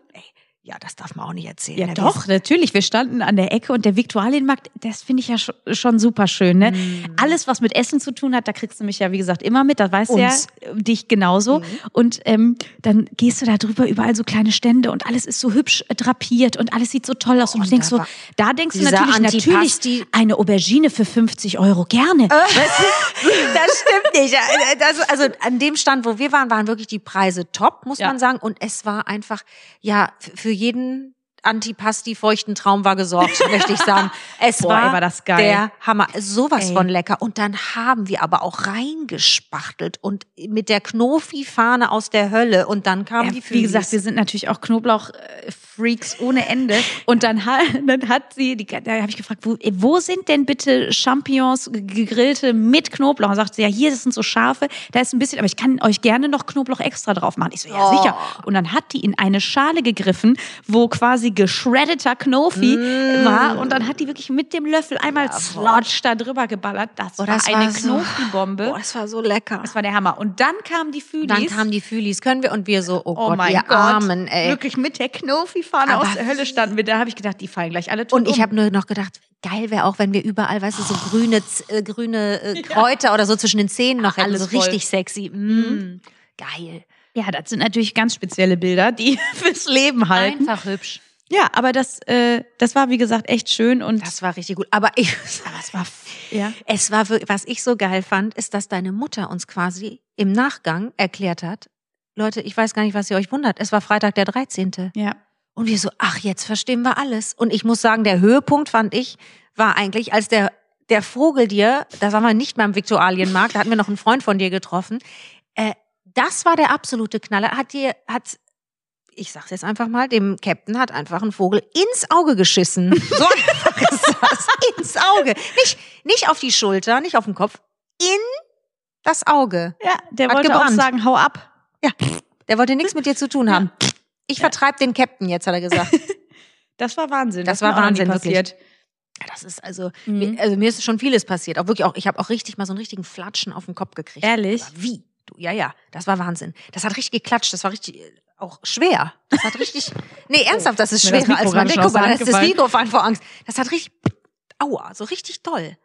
ja, das darf man auch nicht erzählen. ja ne? doch, natürlich, wir standen an der Ecke und der Viktualienmarkt, das finde ich ja schon, schon super schön. Ne? Mm. Alles, was mit Essen zu tun hat, da kriegst du mich ja, wie gesagt, immer mit, da weißt du ja äh, dich genauso. Und ähm, dann gehst du da drüber, überall so kleine Stände und alles ist so hübsch äh, drapiert und alles sieht so toll aus. Und, du Und denkst da so, da denkst du natürlich, natürlich Antipasti- eine Aubergine für 50 Euro, gerne. Das stimmt nicht. Das, also an dem Stand, wo wir waren, waren wirklich die Preise top, muss Ja. man sagen. Und es war einfach, ja, für jeden Antipasti feuchten Traum war gesorgt, möchte ich sagen. Es Boah, war, ey, war das geil. der Hammer. Sowas Ey. von lecker. Und dann haben wir aber auch reingespachtelt und mit der Knofi-Fahne aus der Hölle. Und dann kamen Ja, die wie Fühlis. gesagt, wir sind natürlich auch Knoblauch-Freaks ohne Ende. Und dann, ha- dann hat sie, die, da habe ich gefragt, wo, wo sind denn bitte Champignons gegrillte mit Knoblauch? Und sagt sie, ja, hier das sind so scharfe, da ist ein bisschen, aber ich kann euch gerne noch Knoblauch extra drauf machen. Ich so, ja, Oh. sicher. Und dann hat die in eine Schale gegriffen, wo quasi geschreddeter Knofi Mm. war. Und dann hat die wirklich mit dem Löffel einmal slotsch da drüber geballert. Das, war das eine war so- Knofi-Bombe. Boah, das war so lecker. Das war der Hammer. Und dann kamen die Fühlis. Dann kamen die Fühlis. Können wir? Und wir so, oh, Oh Gott, mein wir Gott. Armen, ey. Wirklich mit der Knofi-Fahne aus der Hölle standen wir. Da habe ich gedacht, die fallen gleich alle tot Und ich um. habe nur noch gedacht, geil wäre auch, wenn wir überall, weißt du, so grüne, äh, grüne äh, Kräuter oder so zwischen den Zähnen noch hätten. Alles So voll. richtig sexy. Mm, Geil. Ja, das sind natürlich ganz spezielle Bilder, die fürs Leben halten. Einfach hübsch. Ja, aber das, äh, das war, wie gesagt, echt schön. Und Das war richtig gut. Aber ich, das war, ja. es war, wirklich- was ich so geil fand, ist, dass deine Mutter uns quasi im Nachgang erklärt hat, Leute, ich weiß gar nicht, was ihr euch wundert. Es war Freitag der 13. Ja. Und wir so, ach, jetzt verstehen wir alles. Und ich muss sagen, der Höhepunkt fand ich, war eigentlich, als der, der Vogel dir, da waren wir nicht mehr im Viktualienmarkt, da hatten wir noch einen Freund von dir getroffen, äh, das war der absolute Knaller. Hat dir, hat, ich sag's jetzt einfach mal, dem Captain hat einfach ein Vogel ins Auge geschissen. So einfach ist das. Ins Auge. Nicht, nicht auf die Schulter, nicht auf den Kopf, in das Auge. Ja, der Hat wollte auch gebrannt. sagen, hau ab. Ja, der wollte nichts mit dir zu tun haben. Ich vertreib den Captain jetzt, hat er gesagt. Das war Wahnsinn. Das ist war auch Wahnsinn, wirklich. passiert. Das ist also, Mhm. mir, also mir ist schon vieles passiert. Auch wirklich auch, ich habe auch richtig mal so einen richtigen Flatschen auf den Kopf gekriegt. Ehrlich? Aber wie? Du, ja, ja, das war Wahnsinn. Das hat richtig geklatscht. Das war richtig auch schwer. Das hat richtig. Nee, ernsthaft, das ist das schwerer Mikro als man denkt. Guck mal, da Hand ist das. Mikrofon vor Angst. Das hat richtig. Aua, so richtig toll.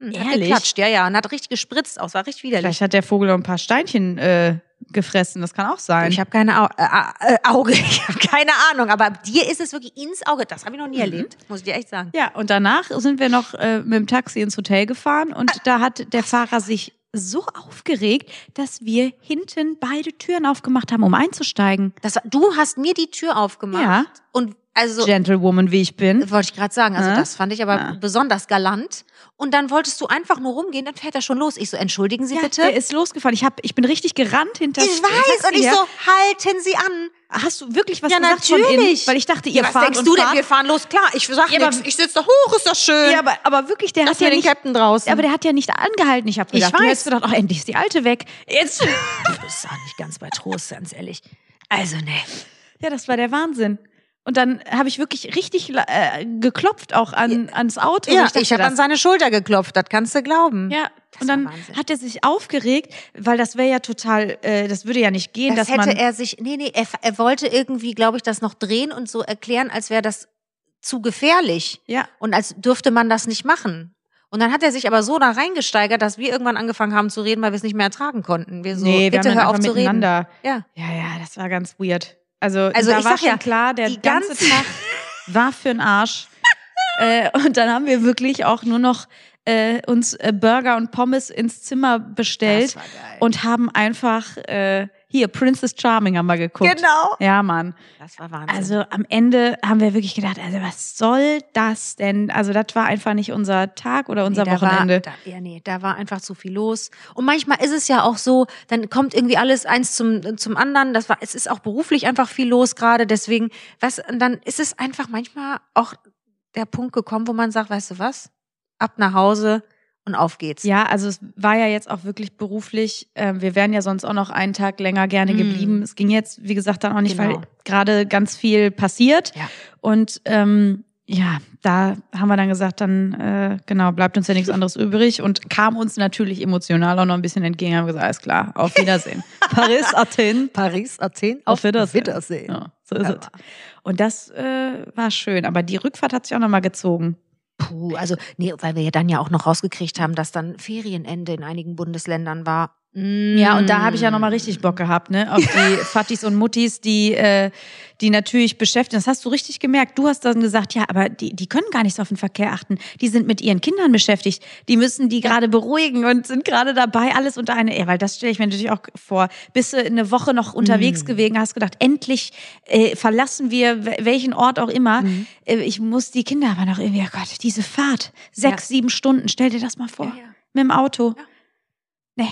Hm, Hat Ehrlich? geklatscht, ja, ja. Und hat richtig gespritzt aus. War richtig widerlich. Vielleicht hat der Vogel auch ein paar Steinchen äh, gefressen. Das kann auch sein. Ich habe keine Au äh, äh, Auge, ich habe keine Ahnung, aber dir ist es wirklich ins Auge. Das habe ich noch nie erlebt, muss ich dir echt sagen. Ja, und danach sind wir noch äh, mit dem Taxi ins Hotel gefahren und da hat der Fahrer sich so aufgeregt, dass wir hinten beide Türen aufgemacht haben, um einzusteigen. Das war, du hast mir die Tür aufgemacht Ja. und also Gentlewoman, wie ich bin. wollte ich gerade sagen, also Ja. das fand ich aber Ja. besonders galant. Und dann wolltest du einfach nur rumgehen, dann fährt er schon los. Ich so, entschuldigen Sie Ja, bitte. der ist losgefahren. Ich, hab, ich bin richtig gerannt hinter ich weiß und ich so, halten Sie an. Hast du wirklich was Ja, gesagt von natürlich. innen? Weil ich dachte, ihr Ja, was fahrt denkst und du denn? fahrt. Wir fahren los. Klar, ich sag Ja, nichts. Ich sitze da hoch, ist das schön. Ja, aber, aber wirklich, der Lass hat ja den nicht, Captain draußen. aber der hat ja nicht angehalten. Ich habe Ich gedacht, du weiß. hättest gedacht, ach, endlich ist die Alte weg. Jetzt. du bist auch nicht ganz bei Trost, ganz ehrlich. Also, ne. Ja, das war der Wahnsinn. Und dann habe ich wirklich richtig äh, geklopft auch an, ans Auto. Ja, dachte, ich habe an seine Schulter geklopft, das kannst du glauben. Ja, Das und dann hat er sich aufgeregt, weil das wäre ja total, äh, das würde ja nicht gehen, Das dass hätte man. er sich, nee, nee, er, er wollte irgendwie, glaube ich, das noch drehen und so erklären, als wäre das zu gefährlich ja, und als dürfte man das nicht machen. Und dann hat er sich aber so da reingesteigert, dass wir irgendwann angefangen haben zu reden, weil wir es nicht mehr ertragen konnten. Wir so, nee, wir bitte haben dann hör auf zu reden. miteinander. Ja. Ja, ja, das war ganz weird. Also, Also da war schon ja, klar, der ganze ganze- Tag war für den Arsch. äh, und dann haben wir wirklich auch nur noch äh, uns äh, Burger und Pommes ins Zimmer bestellt und haben einfach äh, hier Princess Charming haben wir geguckt. Genau. Ja, Mann. Das war Wahnsinn. Also am Ende haben wir wirklich gedacht, also was soll das denn? Also das war einfach nicht unser Tag oder unser Nee, da Wochenende. War, da, ja, nee, da war einfach zu viel los. Und manchmal ist es ja auch so, dann kommt irgendwie alles eins zum, zum anderen. Das war, es ist auch beruflich einfach viel los gerade. Deswegen, was, und dann ist es einfach manchmal auch der Punkt gekommen, wo man sagt, weißt du was? Ab nach Hause und auf geht's. Ja, also es war ja jetzt auch wirklich beruflich. Äh, wir wären ja sonst auch noch einen Tag länger gerne Mm. geblieben. Es ging jetzt, wie gesagt, dann auch nicht, Genau. weil gerade ganz viel passiert. Ja. Und ähm, ja, da haben wir dann gesagt, dann äh, genau, bleibt uns ja nichts anderes übrig und kam uns natürlich emotional auch noch ein bisschen entgegen. Haben gesagt, alles klar, auf Wiedersehen. Paris, Athen. Paris, Athen, Auf Wiedersehen. Wiedersehen. Ja, so ist Ja. es. Und das äh, war schön. Aber die Rückfahrt hat sich auch nochmal gezogen. Puh, also, nee, weil wir ja dann ja auch noch rausgekriegt haben, dass dann Ferienende in einigen Bundesländern war. Ja, und da habe ich ja nochmal richtig Bock gehabt, ne? Auf die Fattis und Muttis, die, äh, die natürlich beschäftigen. Das hast du richtig gemerkt. Du hast dann gesagt, ja, aber die, die können gar nicht so auf den Verkehr achten. Die sind mit ihren Kindern beschäftigt. Die müssen die gerade beruhigen und sind gerade dabei, alles unter eine. Ja, weil das stelle ich mir natürlich auch vor. Bist du eine Woche noch unterwegs gewesen, hast gedacht, endlich äh, verlassen wir we- welchen Ort auch immer. Äh, ich muss die Kinder aber noch irgendwie, oh Gott, diese Fahrt. Sechs, sieben Stunden. Stell dir das mal vor. Ja, ja. Mit dem Auto. Nee.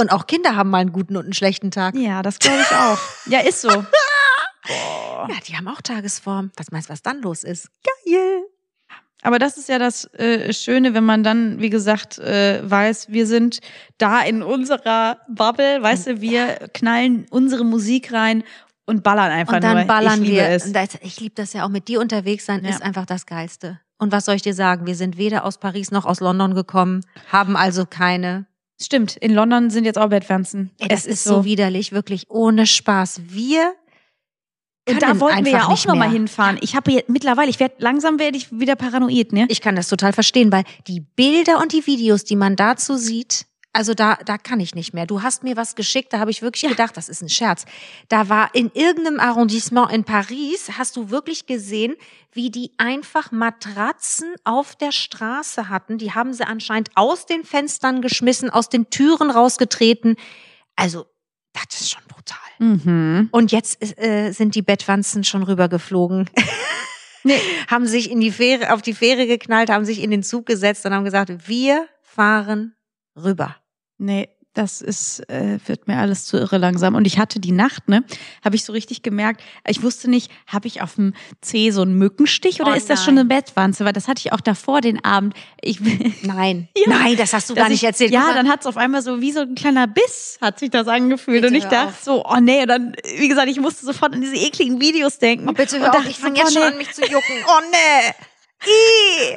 Und auch Kinder haben mal einen guten und einen schlechten Tag. Ja, das glaube ich auch. Ja, ist so. Ja, die haben auch Tagesform. Was meinst du, was dann los ist? Geil. Aber das ist ja das äh, Schöne, wenn man dann, wie gesagt, äh, weiß, wir sind da in unserer Bubble, weißt du, wir knallen unsere Musik rein und ballern einfach Und dann nur. ballern ich liebe wir. Es. Und das, ich liebe das ja auch mit dir unterwegs sein, Ja. ist einfach das Geilste. Und was soll ich dir sagen? Wir sind weder aus Paris noch aus London gekommen, haben also keine. Stimmt, in London sind jetzt auch Bettwanzen. Ey, das ist so widerlich, wirklich ohne Spaß. Wir Und da wollten wir ja auch nochmal hinfahren. Ich habe jetzt mittlerweile, ich werde langsam werde ich wieder paranoid, ne? Ich kann das total verstehen, weil die Bilder und die Videos, die man dazu sieht, also da, da kann ich nicht mehr. Du hast mir was geschickt, da habe ich wirklich gedacht, das ist ein Scherz. Da war in irgendeinem Arrondissement in Paris, hast du wirklich gesehen, wie die einfach Matratzen auf der Straße hatten. Die haben sie anscheinend aus den Fenstern geschmissen, aus den Türen rausgetreten. Also, das ist schon brutal. Mhm. Und jetzt äh, sind die Bettwanzen schon rübergeflogen. Nee. haben sich in die Fähre, auf die Fähre geknallt, haben sich in den Zug gesetzt und haben gesagt, wir fahren rüber. Nee, das ist, äh, wird mir alles zu irre langsam. Und ich hatte die Nacht, ne, habe ich so richtig gemerkt, ich wusste nicht, habe ich auf dem Zeh so einen Mückenstich oder Oh ist das schon eine. Bettwanze? Weil das hatte ich auch davor den Abend. Ich, Nein, Ja. nein, das hast du gar nicht ich, erzählt. Ja, dann hat es auf einmal so wie so ein kleiner Biss, hat sich das angefühlt. Bitte und ich dachte auf. so, oh nee, und dann, wie gesagt, ich musste sofort an diese ekligen Videos denken. oh, bitte und hör auf, dachte ich fange jetzt oh, schon an, mich zu jucken. Oh nee.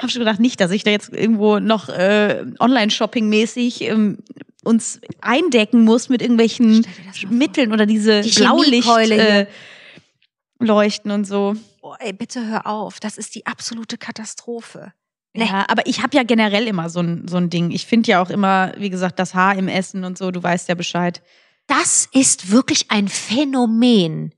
Hab schon gedacht, nicht, dass ich da jetzt irgendwo noch äh, Online-Shopping-mäßig ähm, uns eindecken muss mit irgendwelchen. Mitteln oder diese Die Blaulicht äh, leuchten und so. Oh, ey, bitte hör auf. Das ist die absolute Katastrophe. Nee. Ja, aber ich habe ja generell immer so ein, so ein Ding. Ich finde ja auch immer, wie gesagt, das Haar im Essen und so, du weißt ja Bescheid. Das ist wirklich ein Phänomen.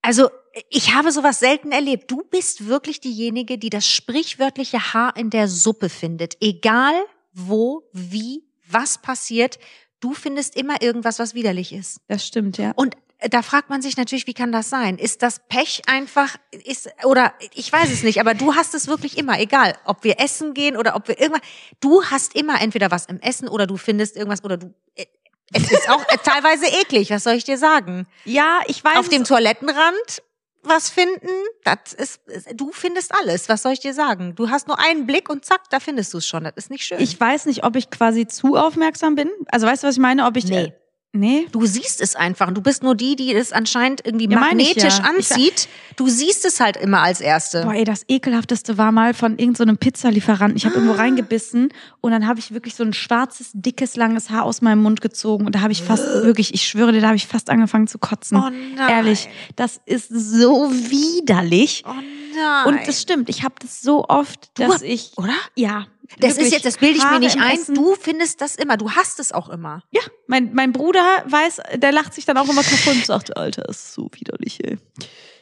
Also, ich habe sowas selten erlebt. Du bist wirklich diejenige, die das sprichwörtliche Haar in der Suppe findet. Egal wo, wie, was passiert, du findest immer irgendwas, was widerlich ist. Das stimmt, ja. Und äh, da fragt man sich natürlich, wie kann das sein? Ist das Pech einfach, ist, oder ich weiß es nicht, aber du hast es wirklich immer, egal, ob wir essen gehen oder ob wir irgendwas, du hast immer entweder was im Essen oder du findest irgendwas oder du, äh, es ist auch äh, teilweise eklig, was soll ich dir sagen? Ja, ich weiß. Auf dem Toilettenrand was finden, das ist, du findest alles, was soll ich dir sagen? Du hast nur einen Blick und zack, da findest du es schon, das ist nicht schön. ich weiß nicht, ob ich quasi zu aufmerksam bin. Also weißt du, was ich meine? Ob ich. Nee. Nee. Du siehst es einfach. Du bist nur die, die es anscheinend irgendwie Ja, magnetisch ja. Anzieht. Du siehst es halt immer als Erste. Boah, ey, das ekelhafteste war mal von irgendeinem so Pizzalieferanten. Ich habe irgendwo reingebissen und dann habe ich wirklich so ein schwarzes, dickes, langes Haar aus meinem Mund gezogen und da habe ich fast wirklich, ich schwöre dir, da habe ich fast angefangen zu kotzen. Oh nein. Ehrlich, das ist so widerlich. Oh nein. Und das stimmt, ich habe das so oft, Du dass hab- ich oder? ja, Das ist jetzt, das bilde ich mir Haare nicht im ein. Essen. Du findest das immer. Du hast es auch immer. Ja, mein, mein Bruder weiß, der lacht sich dann auch immer kaputt und sagt, Alter, das ist so widerlich, ey.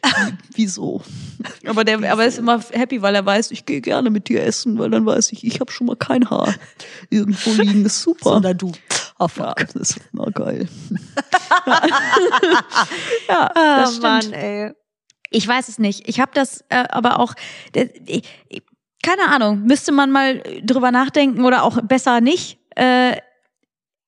Wieso? Aber der aber er ist immer happy, weil er weiß, ich gehe gerne mit dir essen, weil dann weiß ich, ich habe schon mal kein Haar irgendwo liegen. Das ist super. du. oh, fuck. Ja, das ist immer geil. ja, Ah, das stimmt. ey. Ich weiß es nicht. Ich habe das äh, aber auch, der, ich, ich- keine Ahnung, müsste man mal drüber nachdenken oder auch besser nicht. Äh,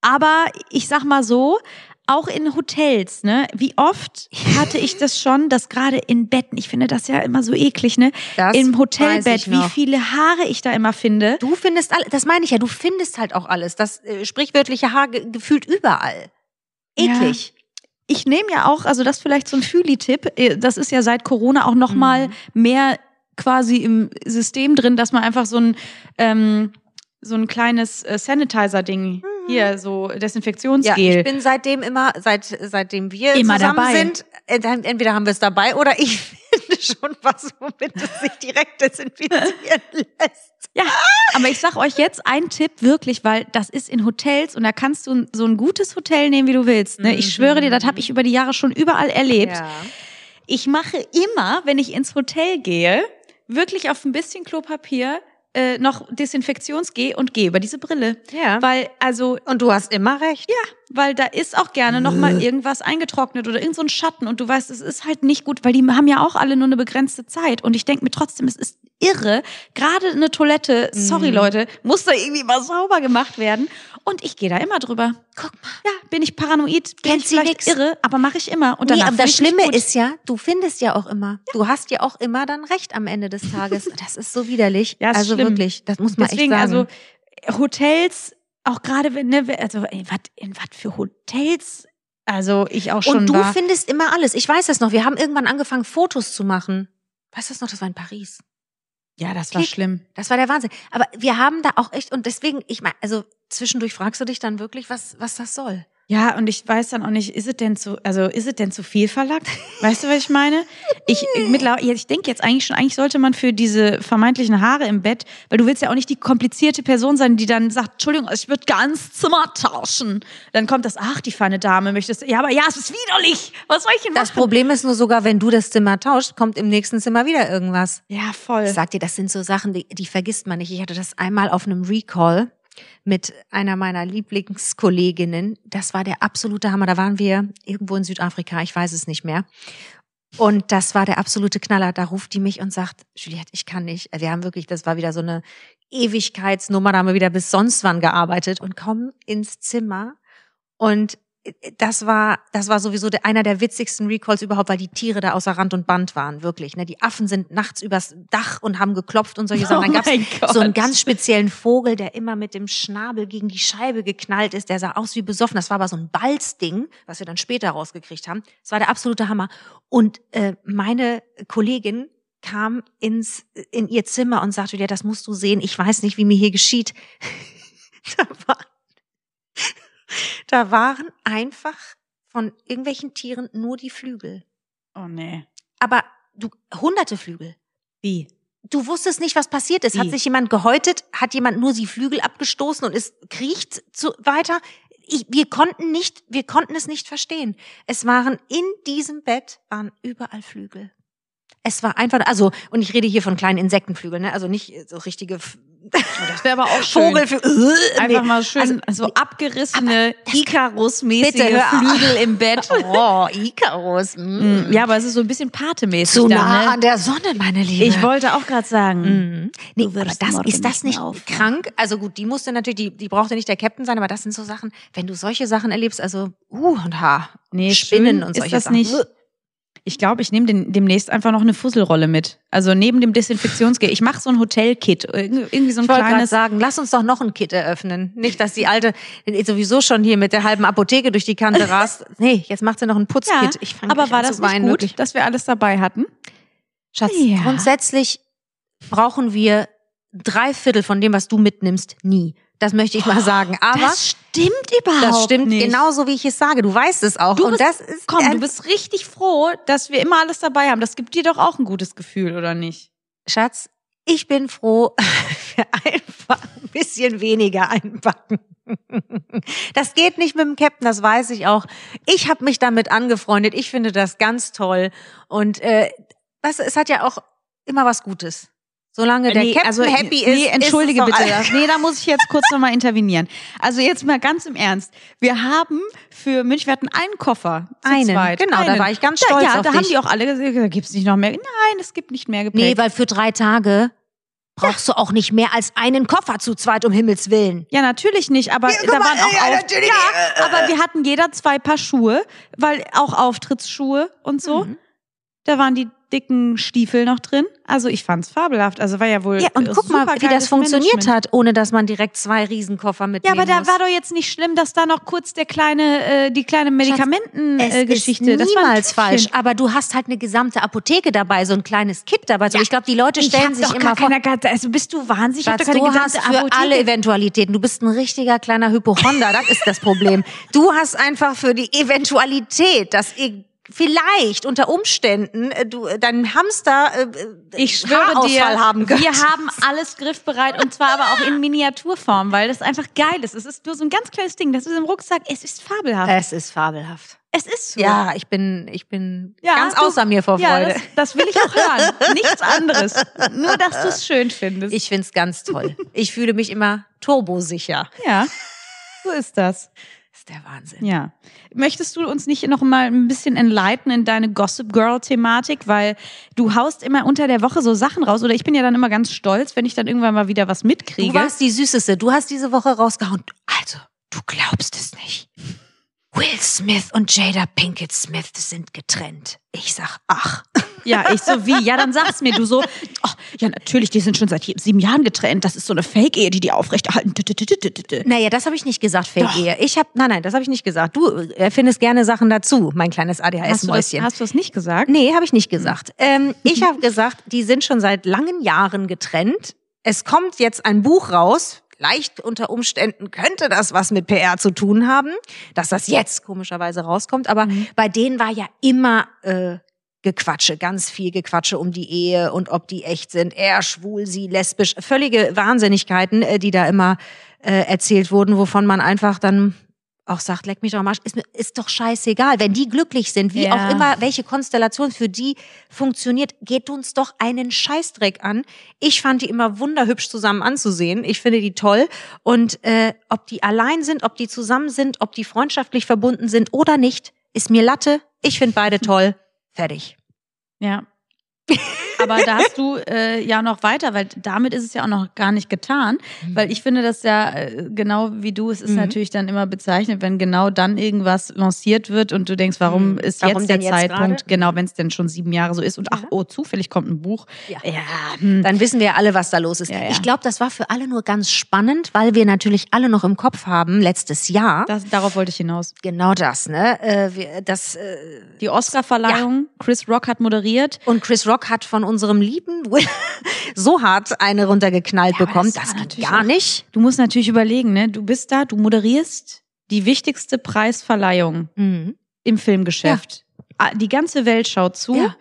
aber ich sag mal so, auch in Hotels, ne? Wie oft hatte ich das schon, dass gerade in Betten, ich finde das ja immer so eklig, ne? Das Im Hotelbett, wie viele Haare ich da immer finde. Du findest alles, das meine ich ja, du findest halt auch alles. Das äh, sprichwörtliche Haar ge gefühlt überall. Eklig. Ich nehme ja auch, also das vielleicht so ein Fühli-Tipp, äh, das ist ja seit Corona auch noch mal Mhm. mehr quasi im System drin, dass man einfach so ein ähm, so ein kleines äh, Sanitizer-Ding hier, so Mhm. Ja, Desinfektionsgel. ich bin seitdem immer, seit, seitdem wir Immer zusammen dabei. sind, äh, entweder haben wir es dabei oder ich finde schon was, womit es sich direkt desinfizieren lässt. Ja, aber ich sag euch jetzt einen Tipp wirklich, weil das ist in Hotels und da kannst du so ein gutes Hotel nehmen, wie du willst. Ne? Ich schwöre dir, das habe ich über die Jahre schon überall erlebt. Ja. Ich mache immer, wenn ich ins Hotel gehe, wirklich auf ein bisschen Klopapier äh, noch Desinfektionsgel und gehe über diese Brille. Ja. Weil, also, Und du hast immer recht. ja, weil da ist auch gerne noch mal irgendwas eingetrocknet oder irgend so ein Schatten und du weißt, es ist halt nicht gut, weil die haben ja auch alle nur eine begrenzte Zeit und ich denke mir trotzdem, es ist irre, gerade eine Toilette, sorry Leute, muss da irgendwie mal sauber gemacht werden und ich gehe da immer drüber. Guck mal. Ja, bin ich paranoid, bin Kennt ich sie vielleicht nix. irre, aber mache ich immer und Nee, danach aber das fühl ich mich Schlimme gut. ist ja, du findest ja auch immer. Du hast ja auch immer dann recht am Ende des Tages. Das ist so widerlich. Ja, ist also schlimm. wirklich, das muss man Deswegen, echt sagen. also Hotels, auch gerade wenn, ne, also in was in wat für Hotels, also ich auch schon Und du war. findest immer alles. Ich weiß das noch. Wir haben irgendwann angefangen, Fotos zu machen. Weißt du das noch? Das war in Paris. Ja, das war Klick. schlimm. Das war der Wahnsinn. Aber wir haben da auch echt, und deswegen, ich meine, also zwischendurch fragst du dich dann wirklich, was, was das soll. Ja, und ich weiß dann auch nicht, ist es denn zu, also ist es denn zu viel verlangt? Weißt du, was ich meine? Ich mittlerweile, ich denke jetzt eigentlich schon, eigentlich sollte man für diese vermeintlichen Haare im Bett, weil du willst ja auch nicht die komplizierte Person sein, die dann sagt, Entschuldigung, ich würde ganz Zimmer tauschen. Dann kommt das, ach, die feine Dame möchtest, ja, aber ja, es ist widerlich. Was soll ich denn Das machen? Problem ist nur sogar, wenn du das Zimmer tauscht, kommt im nächsten Zimmer wieder irgendwas. Ja, voll. Ich sag dir, das sind so Sachen, die, die vergisst man nicht. Ich hatte das einmal auf einem Recall mit einer meiner Lieblingskolleginnen. Das war der absolute Hammer. Da waren wir irgendwo in Südafrika, ich weiß es nicht mehr. Und das war der absolute Knaller. Da ruft die mich und sagt, Juliette, ich kann nicht. Wir haben wirklich, das war wieder so eine Ewigkeitsnummer, da haben wir wieder bis sonst wann gearbeitet und kommen ins Zimmer. Und das war, das war sowieso einer der witzigsten Recalls überhaupt, weil die Tiere da außer Rand und Band waren, wirklich. Ne? Die Affen sind nachts übers Dach und haben geklopft und solche Sachen. Dann Oh gab's mein Gott. so einen ganz speziellen Vogel, der immer mit dem Schnabel gegen die Scheibe geknallt ist. Der sah aus wie besoffen. Das war aber so ein Balzding, was wir dann später rausgekriegt haben. Das war der absolute Hammer. Und äh, meine Kollegin kam ins in ihr Zimmer und sagte, ja, das musst du sehen. Ich weiß nicht, wie mir hier geschieht. da, war, da waren einfach von irgendwelchen Tieren nur die Flügel. Oh nee. Aber du hunderte Flügel. Wie? Du wusstest nicht, was passiert ist. Hat Wie? sich jemand gehäutet? Hat jemand nur die Flügel abgestoßen und es kriecht zu, weiter? Ich, wir konnten nicht, wir konnten es nicht verstehen. Es waren in diesem Bett waren überall Flügel. Es war einfach, also, und ich rede hier von kleinen Insektenflügeln, ne? also nicht so richtige Das wäre aber auch schön. Vogelflügel. Einfach Nee. mal schön Also, so abgerissene Icarus-mäßige auf. Flügel im Bett. Oh, Icarus. Mm. Mm, Ja, aber es ist so ein bisschen patemäßig. Zu nah ne? an der Sonne, meine Liebe. Ich wollte auch gerade sagen. Mhm. Nee, aber das, ist das nicht aufwachen. krank? Also gut, die musste natürlich, die, die brauchte nicht der Captain sein, aber das sind so Sachen, wenn du solche Sachen erlebst, also uh und ha, Nee, Spinnen und ist solche das Sachen. nicht. Ich glaube, ich nehme demnächst einfach noch eine Fusselrolle mit. Also neben dem Desinfektionsgel. Ich mache so ein Hotel-Kit. Irgendwie so ein Ich kleines. sagen, lass uns doch noch ein Kit eröffnen. Nicht, dass die alte sowieso schon hier mit der halben Apotheke durch die Kante rast. Nee, jetzt macht sie noch ein Ja, Putzkit. Ich fang aber war das nicht weinen, gut, wirklich. dass wir alles dabei hatten? Schatz, Ja. grundsätzlich brauchen wir drei Viertel von dem, was du mitnimmst, nie. Das möchte ich mal sagen. Aber das stimmt überhaupt das stimmt nicht. genauso, wie ich es sage. Du weißt es auch. Du und bist, das ist komm, ein- du bist richtig froh, dass wir immer alles dabei haben. Das gibt dir doch auch ein gutes Gefühl, oder nicht? Schatz, ich bin froh für einfach ein bisschen weniger einpacken. Das geht nicht mit dem Captain, das weiß ich auch. Ich habe mich damit angefreundet. Ich finde das ganz toll. Und äh, du, es hat ja auch immer was Gutes. Solange der Nee, Captain also, happy nee, ist. entschuldige ist bitte. Nee, da muss ich jetzt kurz nochmal intervenieren. Also jetzt mal ganz im Ernst. Wir haben für München, wir hatten einen Koffer. Zu Einen, zweit. genau, da einen. war ich ganz Da- stolz Ja, auf da haben dich. die auch alle gesagt, da gibt's nicht noch mehr. Nein, es gibt nicht mehr Gepäck. Nee, weil für drei Tage brauchst du auch nicht mehr als einen Koffer zu zweit, um Himmels Willen. Ja, natürlich nicht, aber guck da mal, waren auch ja, Auf-. Ja, aber wir hatten jeder zwei Paar Schuhe, weil auch Auftrittsschuhe und so. Mhm. Da waren die dicken Stiefel noch drin. Also ich fand's fabelhaft. Also war ja wohl Ja, und äh, guck mal, wie das funktioniert Management. hat, ohne dass man direkt zwei Riesenkoffer Ja, mitnehmen aber da muss. war doch jetzt nicht schlimm, dass da noch kurz der kleine, äh, die kleine es Medikamenten-Geschichte. ist niemals falsch, aber du hast halt eine gesamte Apotheke dabei, so ein kleines Kit dabei. So, ich glaube, die Leute stellen sich immer vor, also bist du wahnsinnig? Ich hab Schatz, doch keine du hast für Apotheke. alle Eventualitäten. Du bist ein richtiger kleiner Hypochonder. das ist das Problem. Du hast einfach für die Eventualität, dass vielleicht unter Umständen äh, du äh, deinen Hamster äh, Ich schwöre dir, haben wir haben alles griffbereit und zwar aber auch in Miniaturform, weil das einfach geil ist. Es ist nur so ein ganz kleines Ding, das ist im Rucksack. Es ist fabelhaft. Es ist fabelhaft. es ist so. Ja, ich bin, ich bin Ja, ganz du- außer mir vor Ja, Freude. das, das will ich auch hören. Nichts anderes. Nur, dass du es schön findest. ich find's ganz toll. Ich fühle mich immer turbosicher. ja, so ist das. Ist der Wahnsinn. Ja. Möchtest du uns nicht noch mal ein bisschen enlighten in deine Gossip Girl Thematik, weil du haust immer unter der Woche so Sachen raus oder ich bin ja dann immer ganz stolz, wenn ich dann irgendwann mal wieder was mitkriege. Du warst die Süßeste. Du hast diese Woche rausgehauen. Also, du glaubst es nicht. Will Smith und Jada Pinkett Smith sind getrennt. Ich sag, ach. Ja, ich so wie, ja, dann sag's mir. Du so, oh, ja, natürlich, die sind schon seit sieben Jahren getrennt. Das ist so eine Fake-Ehe, die die aufrechterhalten. Naja, das habe ich nicht gesagt, Fake-Ehe. Ich habe, nein, nein, das habe ich nicht gesagt. Du erfindest gerne Sachen dazu, mein kleines ADHS-Mäuschen. hast du das nicht gesagt? Nee, habe ich nicht gesagt. Ähm, ich habe gesagt, die sind schon seit langen Jahren getrennt. Es kommt jetzt ein Buch raus. Vielleicht unter Umständen könnte das was mit PR zu tun haben, dass das jetzt komischerweise rauskommt. Aber bei denen war ja immer äh, Gequatsche, ganz viel Gequatsche um die Ehe und ob die echt sind. Er schwul, sie lesbisch. Völlige Wahnsinnigkeiten, äh, die da immer äh, erzählt wurden, wovon man einfach dann auch sagt, leck mich doch am Arsch, ist, ist doch scheißegal. Wenn die glücklich sind, wie Ja. auch immer, welche Konstellation für die funktioniert, geht uns doch einen Scheißdreck an. Ich fand die immer wunderhübsch zusammen anzusehen. Ich finde die toll. Und äh, ob die allein sind, ob die zusammen sind, ob die freundschaftlich verbunden sind oder nicht, ist mir Latte. Ich finde beide toll. Fertig. Ja. Aber da hast du äh, ja noch weiter, weil damit ist es ja auch noch gar nicht getan. Weil ich finde das ja äh, genau wie du, es ist Mhm. natürlich dann immer bezeichnet, wenn genau dann irgendwas lanciert wird und du denkst, warum Mhm. ist Warum jetzt der jetzt Zeitpunkt, gerade? genau, wenn es denn schon sieben Jahre so ist und ach, oh, zufällig kommt ein Buch. Ja. ja hm. Dann wissen wir alle, was da los ist. Ja, ja. Ich glaube, das war für alle nur ganz spannend, weil wir natürlich alle noch im Kopf haben, letztes Jahr. das, darauf wollte ich hinaus. Genau das, ne? Äh, wir, das, äh, Die Oscar-Verleihung, Chris Rock hat moderiert. und Chris Rock hat von unserem lieben Will so hart eine runtergeknallt Ja, aber bekommen. das Das, geht natürlich gar auch- nicht. Du musst natürlich überlegen, ne? Du bist da, du moderierst die wichtigste Preisverleihung Mhm. im Filmgeschäft. Ah, Die ganze Welt schaut zu. Ja.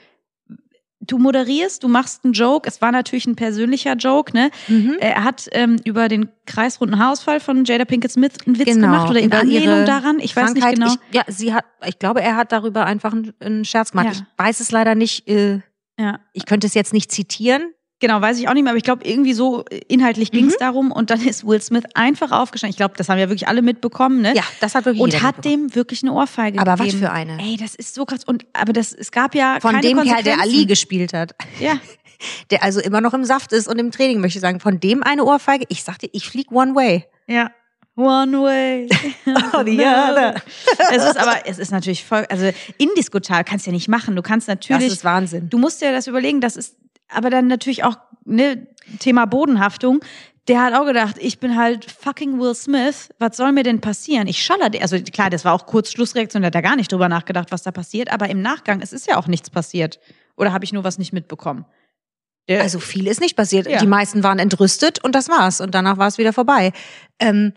Du moderierst, du machst einen Joke. Es war natürlich ein persönlicher Joke, ne? Mhm. Er hat ähm, über den kreisrunden Haarausfall von Jada Pinkett Smith einen Witz Genau, gemacht oder in über Anlehnung ihre daran. Ich weiß nicht Krankheit. genau. Ich, ja, sie hat, ich glaube, er hat darüber einfach einen, einen Scherz gemacht. Ja. Ich weiß es leider nicht. Äh, ja. ich könnte es jetzt nicht zitieren. Genau, weiß ich auch nicht mehr, aber ich glaube, irgendwie so äh, inhaltlich ging es darum und dann ist Will Smith einfach aufgestanden. Ich glaube, das haben ja wirklich alle mitbekommen, ne? Ja, das hat wirklich Und hat dem wirklich eine Ohrfeige Aber was gegeben. für eine? Ey, das ist so krass. Und aber das, es gab ja Von dem Kerl, der. Ali gespielt hat. Ja, Der also immer noch im Saft ist und im Training, möchte ich sagen. Von dem eine Ohrfeige. Ich sagte, ich flieg one way. ja. One way. Or the other. es ist aber, es ist natürlich voll, also indiskutabel kannst du ja nicht machen. Du kannst Das natürlich, ist Wahnsinn. du musst dir das überlegen, das ist aber dann natürlich auch ne Thema Bodenhaftung. Der hat auch gedacht, ich bin halt fucking Will Smith. Was soll mir denn passieren? Ich schaller, also klar, das war auch kurz Schlussreaktion, der hat da gar nicht drüber nachgedacht, was da passiert. Aber im Nachgang, es ist ja auch nichts passiert. Oder habe ich nur was nicht mitbekommen? Der, Also viel ist nicht passiert. Ja. Die meisten waren entrüstet und das war's. Und danach war es wieder vorbei. Ähm,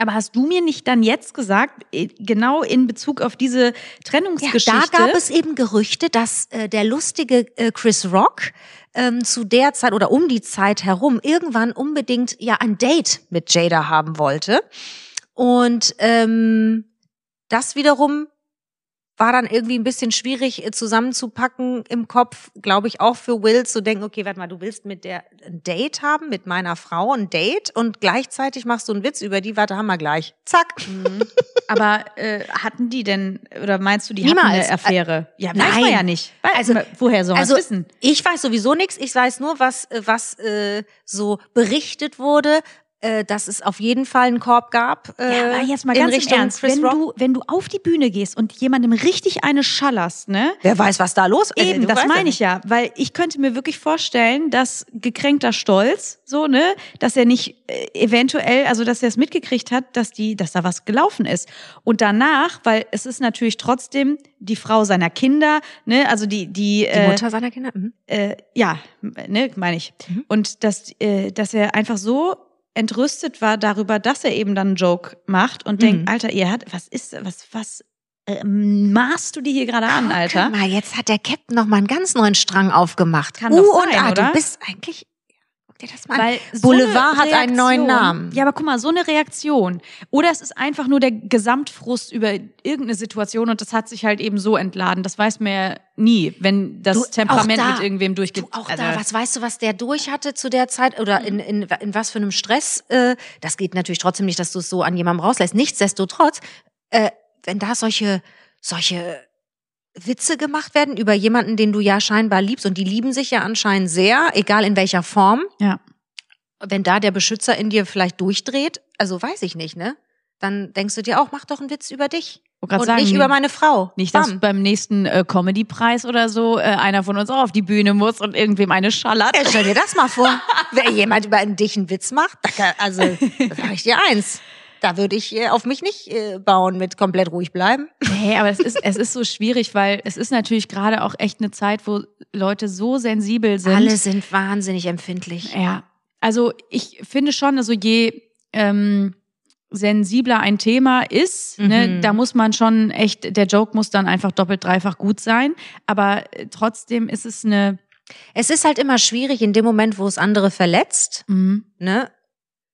aber hast du mir nicht dann jetzt gesagt, eh, genau in Bezug auf diese ja, Trennungsgeschichte? da gab es eben Gerüchte, dass äh, der lustige äh, Chris Rock ähm, zu der Zeit oder um die Zeit herum irgendwann unbedingt ja ein Date mit Jada haben wollte. Und ähm, das wiederum war dann irgendwie ein bisschen schwierig äh, zusammenzupacken im Kopf, glaube ich, auch für Will zu denken, okay, warte mal, du willst mit der ein Date haben, mit meiner Frau ein Date und gleichzeitig machst du einen Witz über die, warte, haben wir gleich. Zack. Aber äh, hatten die denn, oder meinst du, die hatten Niemals. eine Affäre? Ja, weiß nein. man ja nicht. Weil, Also- woher soll man Also wissen? ich weiß sowieso nichts. Ich weiß nur, was äh, was äh, so berichtet wurde, äh, dass es auf jeden Fall einen Korb gab. Äh, Ja, aber jetzt mal ganz Richtung im Ernst, Chris wenn Rock. du, wenn du auf die Bühne gehst und jemandem richtig eine schallerst, ne? Wer weiß, was da los ist? Eben, das meine ich ja, weil ich könnte mir wirklich vorstellen, dass gekränkter Stolz, so ne, dass er nicht äh, eventuell, also dass er es mitgekriegt hat, dass die, dass da was gelaufen ist. Und danach, weil es ist natürlich trotzdem die Frau seiner Kinder, ne, also die die, Die äh, Mutter seiner Kinder. Mhm. äh, ja, ne, meine ich. Mhm. Und dass, äh, dass er einfach so entrüstet war darüber, dass er eben dann einen Joke macht und Mhm. denkt, Alter, ihr hat, was ist, was, was äh, maßt du die hier gerade an, Alter? Guck mal, jetzt hat der Captain noch mal einen ganz neuen Strang aufgemacht. Kann U doch und sein, A, oder? du bist eigentlich. Dir das mal. Weil so Boulevard hat einen neuen Namen. Ja, aber guck mal, so eine Reaktion. Oder es ist einfach nur der Gesamtfrust über irgendeine Situation und das hat sich halt eben so entladen. Das weiß man ja nie, wenn das Du, Temperament da. mit irgendwem durchgeht. Du, auch Also, da, was weißt du, was der durch hatte zu der Zeit oder in, in, in was für einem Stress? Äh, das geht natürlich trotzdem nicht, dass du es so an jemandem rauslässt. Nichtsdestotrotz, äh, wenn da solche, solche Witze gemacht werden über jemanden, den du ja scheinbar liebst und die lieben sich ja anscheinend sehr, egal in welcher Form. Ja. Wenn da der Beschützer in dir vielleicht durchdreht, also weiß ich nicht, ne? Dann denkst du dir auch, mach doch einen Witz über dich und sagen, nicht über meine Frau. Nicht, dass Bam. beim nächsten äh, Comedy-Preis oder so äh, einer von uns auch auf die Bühne muss und irgendwem eine schallert. Ja, stell dir das mal vor. Wer jemand über dich einen Witz macht, da kann, also, sag ich dir eins. Da würde ich äh, auf mich nicht äh, bauen mit komplett ruhig bleiben. Nee, aber es ist, es ist so schwierig, weil es ist natürlich gerade auch echt eine Zeit, wo Leute so sensibel sind. Alle sind wahnsinnig empfindlich. Ja, also ich finde schon, also je ähm, sensibler ein Thema ist, ne, Mhm. da muss man schon echt, der Joke muss dann einfach doppelt, dreifach gut sein. Aber äh, trotzdem ist es eine. Es ist halt immer schwierig in dem Moment, wo es andere verletzt, Mhm. ne?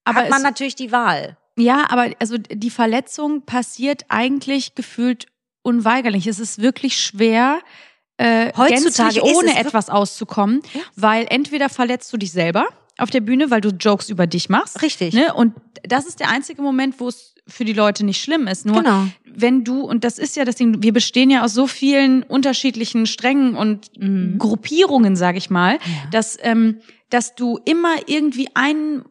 Aber hat man natürlich die Wahl. Ja, aber also die Verletzung passiert eigentlich gefühlt unweigerlich. Es ist wirklich schwer, äh, Heutzutage ohne etwas auszukommen, Ja. weil entweder verletzt du dich selber auf der Bühne, weil du Jokes über dich machst. Richtig. Ne? Und das ist der einzige Moment, wo es für die Leute nicht schlimm ist. Nur Genau. wenn du, und das ist ja das Ding, wir bestehen ja aus so vielen unterschiedlichen Strängen und Mhm. Gruppierungen, sag ich mal, dass, ähm, dass du immer irgendwie einen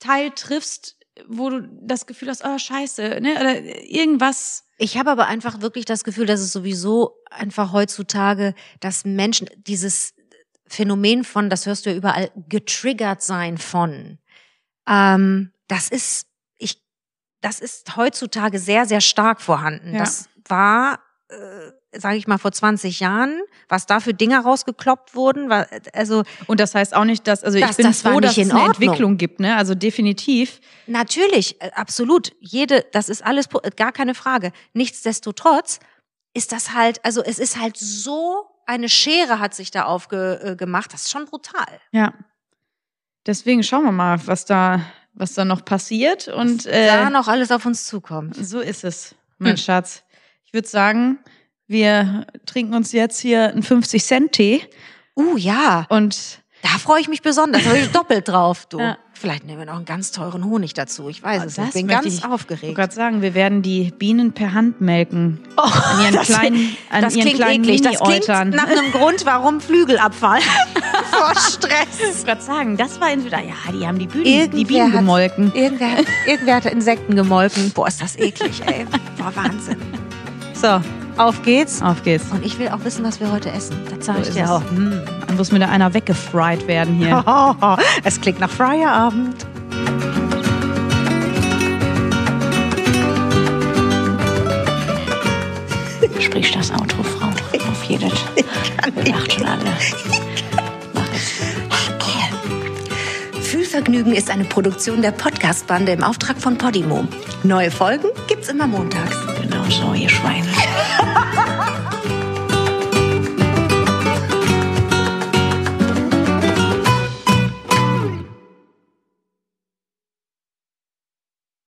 Teil triffst, wo du das Gefühl hast, oh scheiße, ne? Oder irgendwas. Ich habe aber einfach wirklich das Gefühl, dass es sowieso einfach heutzutage, dass Menschen dieses Phänomen von, das hörst du ja überall, getriggert sein von, ähm, das ist, ich, das ist heutzutage sehr, sehr stark vorhanden. Ja. Das war, äh, sage ich mal, vor 20 Jahren, was da für Dinge rausgekloppt wurden, also Und das heißt auch nicht, dass, also Das- ich bin das froh, dass es in eine. Entwicklung gibt, ne? Also definitiv. Natürlich, äh, absolut. Jede, das ist alles gar keine Frage. Nichtsdestotrotz ist das halt, also es ist halt so eine Schere hat sich da aufgemacht. Äh, das ist schon brutal. Ja. Deswegen schauen wir mal, was da, was da noch passiert. Und äh, da noch alles auf uns zukommt. So ist es, mein Hm. Schatz. Ich würde sagen, wir trinken uns jetzt hier einen 50-Cent-Tee Uh, ja, und da freue ich mich besonders. Da habe ich doppelt drauf, du. Ja. Vielleicht nehmen wir noch einen ganz teuren Honig dazu. Ich weiß Oh, es nicht. Ich bin ganz ich- ich aufgeregt. wollte gerade sagen, wir werden die Bienen per Hand melken. an ihren das- kleinen, an das ihren klingt kleinen eklig. Das klingt nach einem Grund, warum Flügel abfallen. Vor Stress. Ich wollte gerade sagen, das war entweder, ja, die haben die Bienen, die Irgendwer Bienen hat- gemolken. Irgendwer, irgendwer hat Insekten gemolken. Boah, ist das eklig, ey. Boah, Wahnsinn. So, auf geht's. Auf geht's. Und ich will auch wissen, was wir heute essen. Das sage So ich dir auch. Hm. Dann muss mir da einer weggefried werden hier. es klingt nach Feierabend. Sprich das Auto, Frau. Auf jedes. Wir lacht schon alle. Fühlvergnügen ist eine Produktion der Podcast-Bande im Auftrag von Podimo. Neue Folgen gibt's immer montags. Genau so, ihr Schweine.